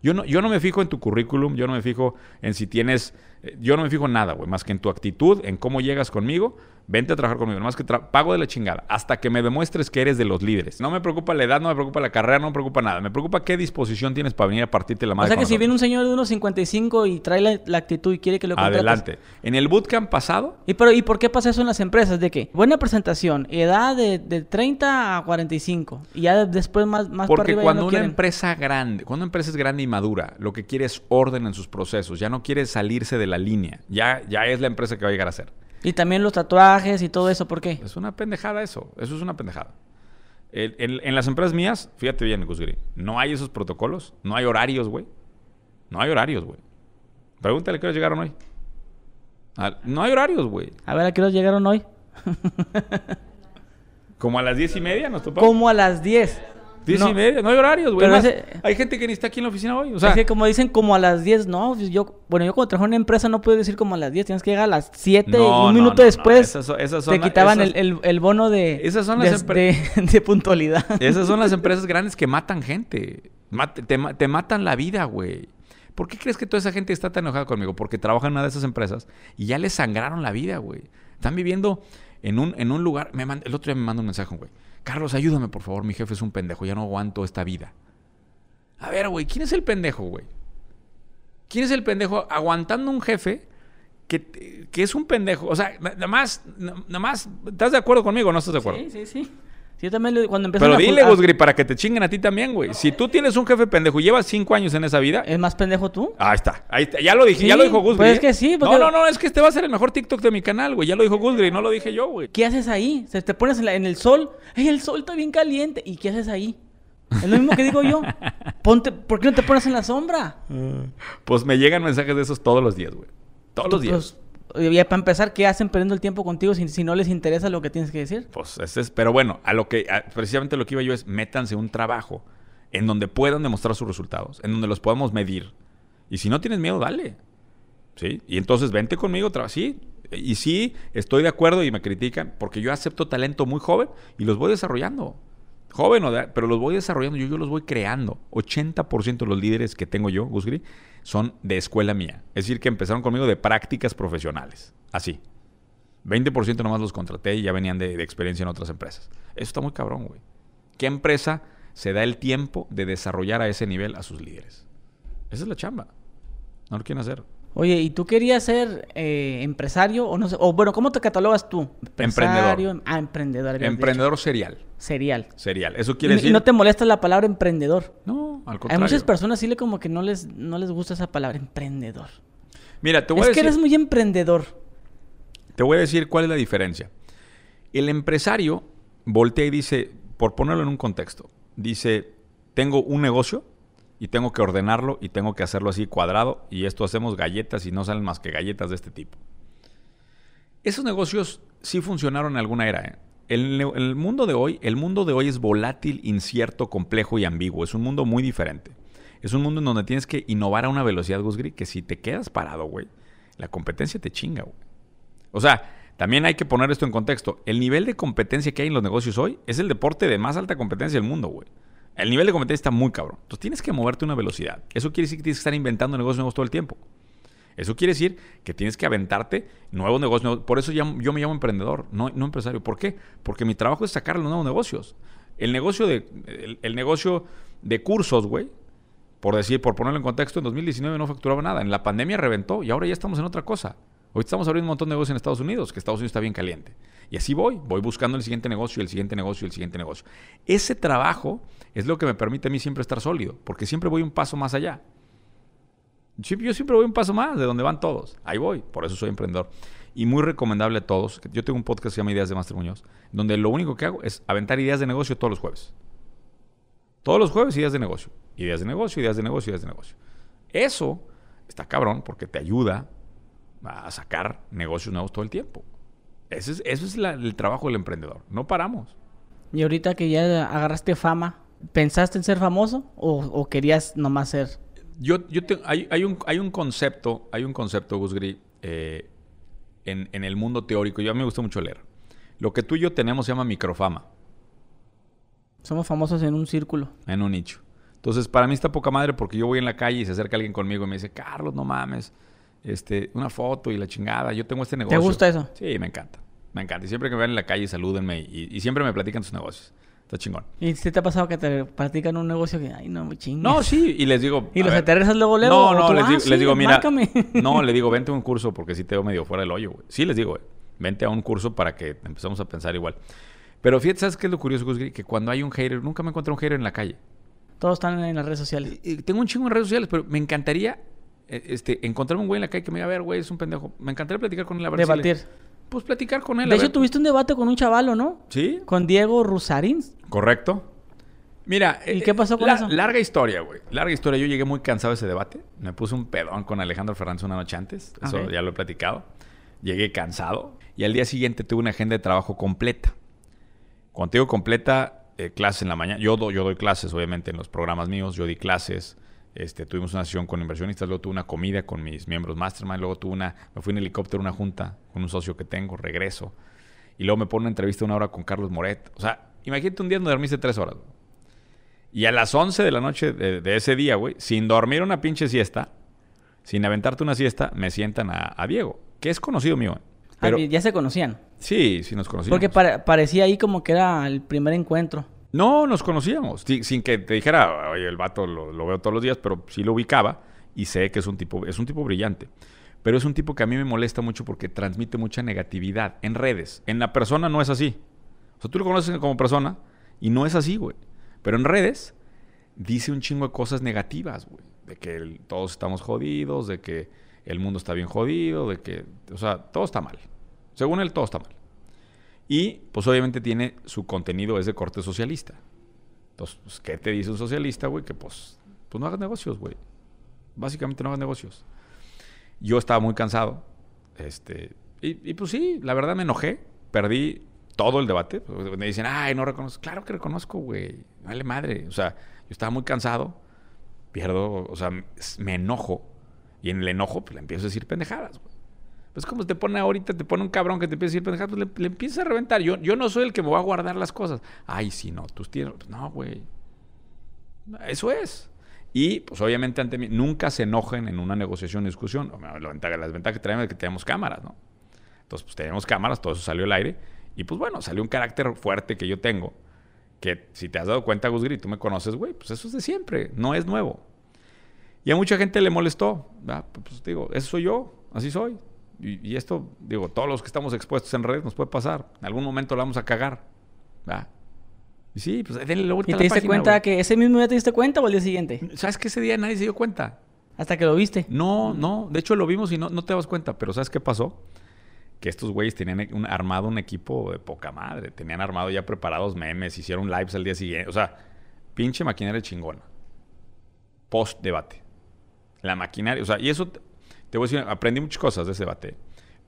Yo no, yo no me fijo en tu currículum, yo no me fijo en si tienes... eh, Yo no me fijo en nada, güey, más que en tu actitud, en cómo llegas conmigo. Vente a trabajar conmigo, más que pago de la chingada, hasta que me demuestres que eres de los líderes. No me preocupa la edad, no me preocupa la carrera, no me preocupa nada. Me preocupa qué disposición tienes para venir a partirte la O madre sea que si viene un señor de unos 55 y trae la, la actitud y quiere que lo contrates. Adelante. En el bootcamp pasado, ¿Y, pero, ¿Y por qué pasa eso en las empresas? De que buena presentación, edad de, de 30 a 45 y ya después más, más para Porque arriba ya cuando no una quieren. empresa grande, cuando una empresa es grande y madura, lo que quiere es orden en sus procesos, ya no quiere salirse de la línea, ya, ya es la empresa que va a llegar a ser. Y también los tatuajes y todo eso, ¿por qué? Es una pendejada eso, eso es una pendejada. En, en las empresas mías, fíjate bien, Gus Gris, no hay esos protocolos, no hay horarios, güey. No hay horarios, güey. Pregúntale qué hora llegaron hoy. Ah, No hay horarios, güey. A ver, ¿a qué hora llegaron hoy? Como a las diez y media nos topamos. Como a las 10. Diez No, y media, no hay horarios, güey. Ese- Hay gente que ni está aquí en la oficina hoy. O sea, es que como dicen como a las 10, no, pues yo, bueno, yo cuando trabajo en una empresa no puedo decir como a las 10, tienes que llegar a las 7 No, y un no, minuto después esas son- esas son te la- quitaban esas- el, el- el bono de, Esas son las de- de puntualidad. esas son las empresas grandes que matan gente. Mat- te, te matan la vida, güey. ¿Por qué crees que toda esa gente está tan enojada conmigo? Porque trabajan en una de esas empresas y ya les sangraron la vida, güey. Están viviendo en un, en un lugar. Me mand- el otro día me manda un mensaje, güey. Carlos, ayúdame, por favor. Mi jefe es un pendejo. Ya no aguanto esta vida. A ver, güey, ¿quién es el pendejo, güey? ¿Quién es el pendejo aguantando un jefe que, que es un pendejo? O sea, na- nada más, na- nada más, ¿estás de acuerdo conmigo o no estás de acuerdo? Sí, sí, sí. Sí, yo también lo- cuando empecé Pero dile, a- Gusgri, para que te chinguen a ti también, güey. Si tú tienes un jefe pendejo y llevas cinco años en esa vida, ¿Es más pendejo tú? ahí está. Ahí está. Ya lo dije, ya Sí, lo dijo Gusgri. pues es ¿eh? que sí, porque- No, no, no, es que este va a ser el mejor TikTok de mi canal, güey. Ya lo dijo Gusgri, no lo dije yo, güey. ¿Qué haces ahí? Te pones en, la- en el sol. ¡Ey, el sol está bien caliente! ¿Y qué haces ahí? Es lo mismo que digo yo. Ponte, ¿Por qué no te pones en la sombra? Pues me llegan mensajes de esos todos los días, güey. Todos los días. Pues, y para empezar, ¿qué hacen perdiendo el tiempo contigo si, no les interesa lo que tienes que decir? Pues ese es, pero bueno, a lo que a- precisamente lo que iba yo es métanse un trabajo en donde puedan demostrar sus resultados, en donde los podamos medir. Y si no tienes miedo, dale. ¿Sí? Y entonces vente conmigo, sí. Y sí, estoy de acuerdo y me critican porque yo acepto talento muy joven y los voy desarrollando. Joven, o pero los voy desarrollando, yo, los voy creando. 80% de los líderes que tengo yo, Gusgri, son de escuela mía. Es decir, que empezaron conmigo de prácticas profesionales. Así. 20% nomás los contraté y ya venían de experiencia en otras empresas. Eso está muy cabrón, güey. ¿Qué empresa se da el tiempo de desarrollar a ese nivel a sus líderes? Esa es la chamba. No lo quieren hacer. Oye, ¿y tú querías ser eh, empresario o no sé? O bueno, ¿cómo te catalogas tú? Empresario, Ah, emprendedor. Emprendedor serial. dicho. Serial. Serial. Eso Y, quiere y decir. no te molesta la palabra emprendedor. No, al Hay contrario. muchas personas sí le como que no les, no les gusta esa palabra, emprendedor. Mira, te voy, Es a que decir, eres muy emprendedor. te voy a decir cuál es la diferencia. El empresario voltea y dice, por ponerlo en un contexto, dice, tengo un negocio y tengo que ordenarlo y tengo que hacerlo así cuadrado y esto hacemos galletas y no salen más que galletas de este tipo. Esos negocios sí funcionaron en alguna era. ¿eh? El, el mundo de hoy, el mundo de hoy es volátil, incierto, complejo y ambiguo. Es un mundo muy diferente. Es un mundo en donde tienes que innovar a una velocidad, Gusgri, que si te quedas parado, güey, la competencia te chinga, güey. O sea, también hay que poner esto en contexto. El nivel de competencia que hay en los negocios hoy es el deporte de más alta competencia del mundo, güey. El nivel de competencia está muy cabrón. Entonces tienes que moverte a una velocidad. Eso quiere decir que tienes que estar inventando negocios nuevos todo el tiempo. Eso quiere decir que tienes que aventarte nuevos negocios. Por eso yo me llamo emprendedor, no, empresario. ¿Por qué? Porque mi trabajo es sacar los nuevos negocios. El negocio de, el negocio de cursos, güey, por decir, por ponerlo en contexto, en 2019 no facturaba nada. En la pandemia reventó y ahora ya estamos en otra cosa. Hoy estamos abriendo un montón de negocios en Estados Unidos, que Estados Unidos está bien caliente. Y así voy, voy buscando el siguiente negocio, el siguiente negocio, el siguiente negocio. Ese trabajo es lo que me permite a mí siempre estar sólido, porque siempre voy un paso más allá. Yo siempre voy un paso más de donde van todos. Ahí voy, por eso soy emprendedor. Y muy recomendable a todos. Yo tengo un podcast que se llama Ideas de Master Muñoz, donde lo único que hago es aventar ideas de negocio todos los jueves. Todos los jueves ideas de negocio. Ideas de negocio, ideas de negocio, ideas de negocio. Eso está cabrón porque te ayuda a sacar negocios nuevos todo el tiempo. Ese es, eso es la- el trabajo del emprendedor. No paramos. Y ahorita que ya agarraste fama, ¿pensaste en ser famoso o, o querías nomás ser? Yo, yo te- hay, hay un, hay un concepto, hay un concepto, Gusgri, eh, en, en el mundo teórico. Yo a mí me gusta mucho leer. Lo que tú y yo tenemos se llama microfama Somos famosos en un círculo. en un nicho. Entonces, para mí está poca madre porque yo voy en la calle y se acerca alguien conmigo y me dice, Carlos, no mames, este, una foto y la chingada, yo tengo este negocio. gusta eso? Sí, me encanta. Me encanta. Y siempre que me ven en la calle, salúdenme y, y siempre me platican sus negocios. Está chingón. ¿Y si te ha pasado que te platican un negocio que, ay, no, me chingas? No, sí, y les digo. ¿Y los ver, aterrizas luego, luego? No, ¿O no, tú, les, "Ah, digo, sí, les digo, mira. márcame"? No, le digo, vente a un curso porque sí te veo medio fuera del hoyo, güey. Sí, les digo, güey. Vente a un curso para que empezamos a pensar igual. Pero fíjate, ¿sabes qué es lo curioso, Gusgri? Que cuando hay un hater, nunca me encuentro un hater en la calle. Todos están en las redes sociales. Y- y tengo un chingo en redes sociales, pero me encantaría este, encontrarme un güey en la calle que me diga, a ver, güey, es un pendejo. Me encantaría platicar con él. A ver si le- Debatir. pues platicar con él. De hecho, tuviste un debate con un chavalo, ¿no? ¿Sí? Con Diego Rusarín. Correcto. Mira, ¿Y eh, qué pasó con la- eso? Larga historia, güey. Larga historia. Yo llegué muy cansado de ese debate. Me puse un pedón con Alejandro Fernández una noche antes. Eso Ok. ya lo he platicado. llegué cansado y al día siguiente tuve una agenda de trabajo completa. Cuando digo completa, eh, clases en la mañana. Yo, yo doy clases, obviamente, en los programas míos. Yo di clases. Este, tuvimos una sesión con inversionistas, luego tuve una comida con mis miembros Mastermind, luego tuve una, me fui en helicóptero a una junta con un socio que tengo, regreso. Y luego me pone una entrevista una hora con Carlos Moret. O sea, imagínate un día donde dormiste tres horas. Y a las 11 de la noche de, ese día, güey, sin dormir una pinche siesta, sin aventarte una siesta, me sientan a, Diego, que es conocido mío. Ah, Pero, ya se conocían. Sí, sí nos conocíamos. Porque parecía ahí como que era el primer encuentro. No, nos conocíamos. Sin, que te dijera, oye, el vato lo, veo todos los días, pero sí lo ubicaba y sé que es un tipo, es un tipo brillante. Pero es un tipo que a mí me molesta mucho porque transmite mucha negatividad en redes. En la persona no es así. O sea, tú lo conoces como persona y no es así, güey. Pero en redes dice un chingo de cosas negativas, güey. De que todos estamos jodidos, de que el mundo está bien jodido, de que, o sea, todo está mal. Según él, todo está mal. Y pues obviamente tiene su contenido es de corte socialista. Entonces, pues, ¿qué te dice un socialista, güey? Que pues, pues no hagas negocios, güey. Básicamente no hagas negocios. Yo estaba muy cansado. Este, y, pues sí, la verdad me enojé. Perdí todo el debate. Me dicen, ay, no reconozco. Claro que reconozco, güey. Vale madre. O sea, yo estaba muy cansado. Pierdo, o sea, me enojo. Y en el enojo, pues le empiezo a decir pendejadas, güey. Pues como te pone ahorita, te pone un cabrón que te empieza a decir pues le, empieza a reventar. Yo, yo no soy el que me va a guardar las cosas. Ay, sí, no, tú tienes. Pues no, güey. Eso es. Y, pues obviamente, ante mí, nunca se enojen en una negociación o discusión. Las ventajas que traemos es que tenemos cámaras, ¿no? Entonces, pues tenemos cámaras, todo eso salió al aire. Y pues bueno, salió un carácter fuerte que yo tengo. Que si te has dado cuenta, Gus tú me conoces, güey, pues eso es de siempre, no es nuevo. Y a mucha gente le molestó. Pues digo, eso soy yo, así soy. Y, esto, digo, todos los que estamos expuestos en redes nos puede pasar. En algún momento lo vamos a cagar. ¿va? Y sí, pues denle la vuelta ¿Y te diste cuenta que ese mismo día te diste cuenta o el día siguiente? ¿Sabes que ese día nadie se dio cuenta? Hasta que lo viste. No, no. De hecho, lo vimos y no, no te das cuenta. Pero ¿sabes qué pasó? Que estos güeyes tenían un, armado un equipo de poca madre. Tenían armado ya preparados memes. Hicieron lives al día siguiente. O sea, pinche maquinaria chingona. Post debate. La maquinaria. O sea, y eso te voy a decir, aprendí muchas cosas de ese debate.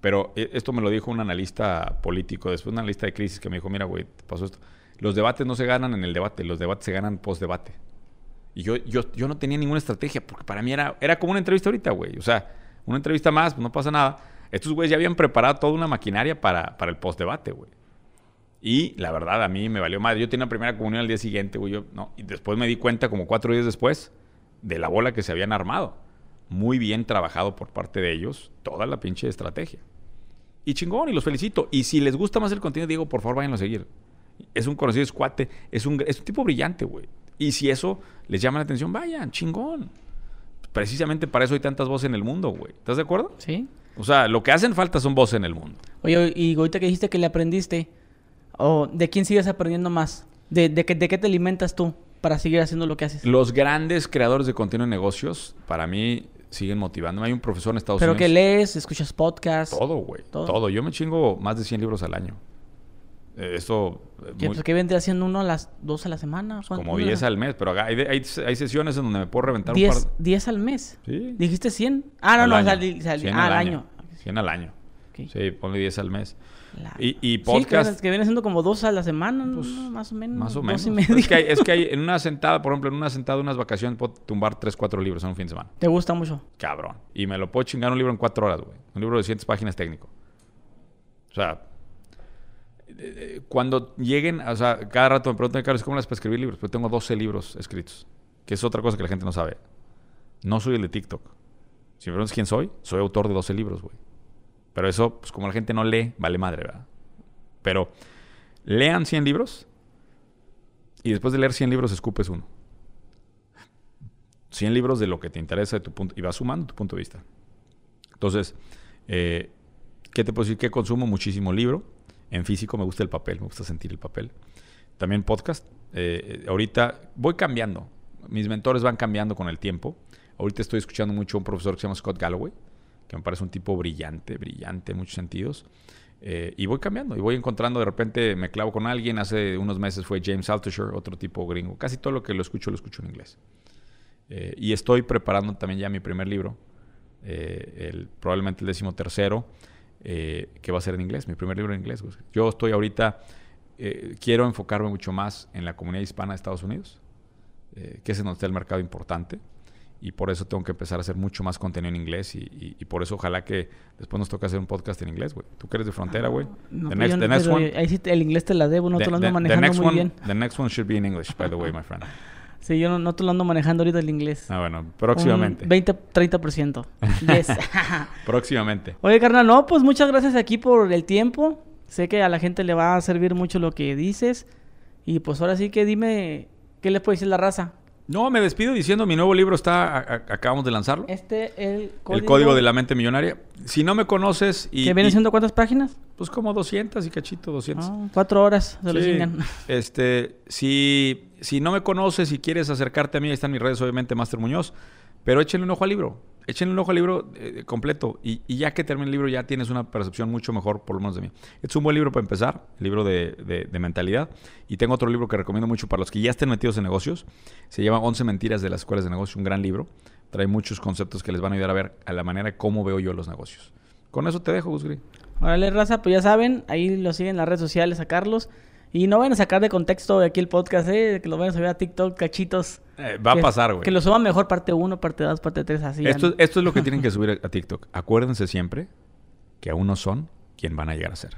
Pero eh, esto me lo dijo un analista político, después un analista de crisis que me dijo, mira, güey, pasó esto. Los debates no se ganan en el debate, los debates se ganan post-debate. Y yo, yo, yo no tenía ninguna estrategia, porque para mí era, era como una entrevista ahorita, güey. O sea, una entrevista más, pues no pasa nada. Estos güeyes ya habían preparado toda una maquinaria para, para el post-debate, güey. Y la verdad, a mí me valió madre. Yo tenía una primera comunión al día siguiente, güey. No. Y después me di cuenta, como cuatro días después, de la bola que se habían armado. Muy bien trabajado por parte de ellos, toda la pinche estrategia. Y chingón, y los felicito. Y si les gusta más el contenido, digo, por favor, váyanlo a seguir es un conocido escuate, es un, es un tipo brillante, güey. Y si eso les llama la atención, vayan, chingón. Precisamente para eso hay tantas voces en el mundo, güey. ¿Estás de acuerdo? Sí. O sea, lo que hacen falta son voces en el mundo. Oye, y ahorita que dijiste que le aprendiste, ¿o ¿de quién sigues aprendiendo más? ¿De, de, qué, ¿De qué te alimentas tú para seguir haciendo lo que haces? Los grandes creadores de contenido de negocios, para mí, siguen motivando. Hay un profesor en Estados Unidos. ¿Pero que lees? ¿Escuchas podcasts? Todo, güey. ¿Todo? Todo. Yo me chingo más de 100 libros al año. Eh, eso... Eh, ¿Qué, pues, vendría haciendo uno a las dos a la semana? Como 10 al mes, pero hay, hay, hay, sesiones en donde me puedo reventar un par... ¿10 al mes? Sí. ¿Dijiste 100? Ah, no, no, al, año. Sal, 100 al, año. 100 al año. Sí, ponle 10 al mes. Y, y podcast... Sí, que viene siendo como dos a la semana, pues, más o menos. Más o menos. Es que, hay, es que hay en una sentada, por ejemplo, en una sentada, unas vacaciones, puedo tumbar 3, 4 libros en un fin de semana. ¿Te gusta mucho? Cabrón. Y me lo puedo chingar un libro en 4 horas, güey. Un libro de 100 páginas técnico. O sea, cuando lleguen, o sea, cada rato me preguntan, Carlos, ¿cómo las para escribir libros? Pues tengo 12 libros escritos, que es otra cosa que la gente no sabe. No soy el de TikTok. Si me preguntas quién soy, soy autor de 12 libros, güey. Pero eso, pues como la gente no lee, vale madre, ¿verdad? Pero lean 100 libros y después de leer 100 libros escupes uno. 100 libros de lo que te interesa tu punto y vas sumando tu punto de vista. Entonces, eh, ¿qué te puedo decir? Que consumo muchísimo libro en físico me gusta el papel, me gusta sentir el papel. También podcast. Eh, ahorita voy cambiando. Mis mentores van cambiando con el tiempo. Ahorita estoy escuchando mucho a un profesor que se llama Scott Galloway, que me parece un tipo brillante, brillante en muchos sentidos. Eh, y voy cambiando y voy encontrando, de repente me clavo con alguien. Hace unos meses fue James Altucher, otro tipo gringo. Casi todo lo que lo escucho, lo escucho en inglés. Eh, y estoy preparando también ya mi primer libro, el, probablemente el décimo tercero eh, que va a ser en inglés, mi primer libro en inglés. Yo estoy ahorita, eh, quiero enfocarme mucho más en la comunidad hispana de Estados Unidos, eh, que es en donde está el mercado importante. Y por eso tengo que empezar a hacer mucho más contenido en inglés. Y, y- y por eso ojalá que después nos toque hacer un podcast en inglés, güey. Tú que eres de frontera, güey. No, the next, yo the no- next one. Ahí sí el inglés te la debo, no the- te lo ando the- manejando muy one- bien. The next one should be in English, by the way, my friend. Sí, yo no, no te lo ando manejando ahorita el inglés. Ah, bueno, próximamente. Un 20, 30%. Yes. Próximamente. Oye, carnal, no, pues muchas gracias aquí por el tiempo. Sé que a la gente le va a servir mucho lo que dices. Y pues ahora sí que dime, ¿qué le puede decir la raza? No, me despido diciendo mi nuevo libro está, a- a- acabamos de lanzarlo. Este, el El código de la mente millonaria. Si no me conoces y... ¿Que viene y- siendo cuántas páginas? Pues como 200 y cachito, 200. Ah, cuatro horas se lo Sí. Este, si, si no me conoces y quieres acercarte a mí, ahí están mis redes, obviamente, Master Muñoz. Pero échenle un ojo al libro. Échenle un ojo al libro eh, completo. Y, ya que termine el libro, ya tienes una percepción mucho mejor, por lo menos de mí. Es un buen libro para empezar, libro de, de- mentalidad. Y tengo otro libro que recomiendo mucho para los que ya estén metidos en negocios. Se llama 11 mentiras de las escuelas de negocios. Un gran libro. Trae muchos conceptos que les van a ayudar a ver a la manera cómo veo yo los negocios. Con eso te dejo, Gus Gris. Órale, raza, pues ya saben, ahí lo siguen en las redes sociales a Carlos. Y no vayan a sacar de contexto aquí el podcast, ¿eh? Que lo vayan a subir a TikTok, cachitos. Eh, va a pasar, güey. Que lo suban mejor parte 1, parte 2, parte 3, así. Esto, no. esto es lo que tienen que subir a, a TikTok. Acuérdense siempre que aún no son quien van a llegar a ser.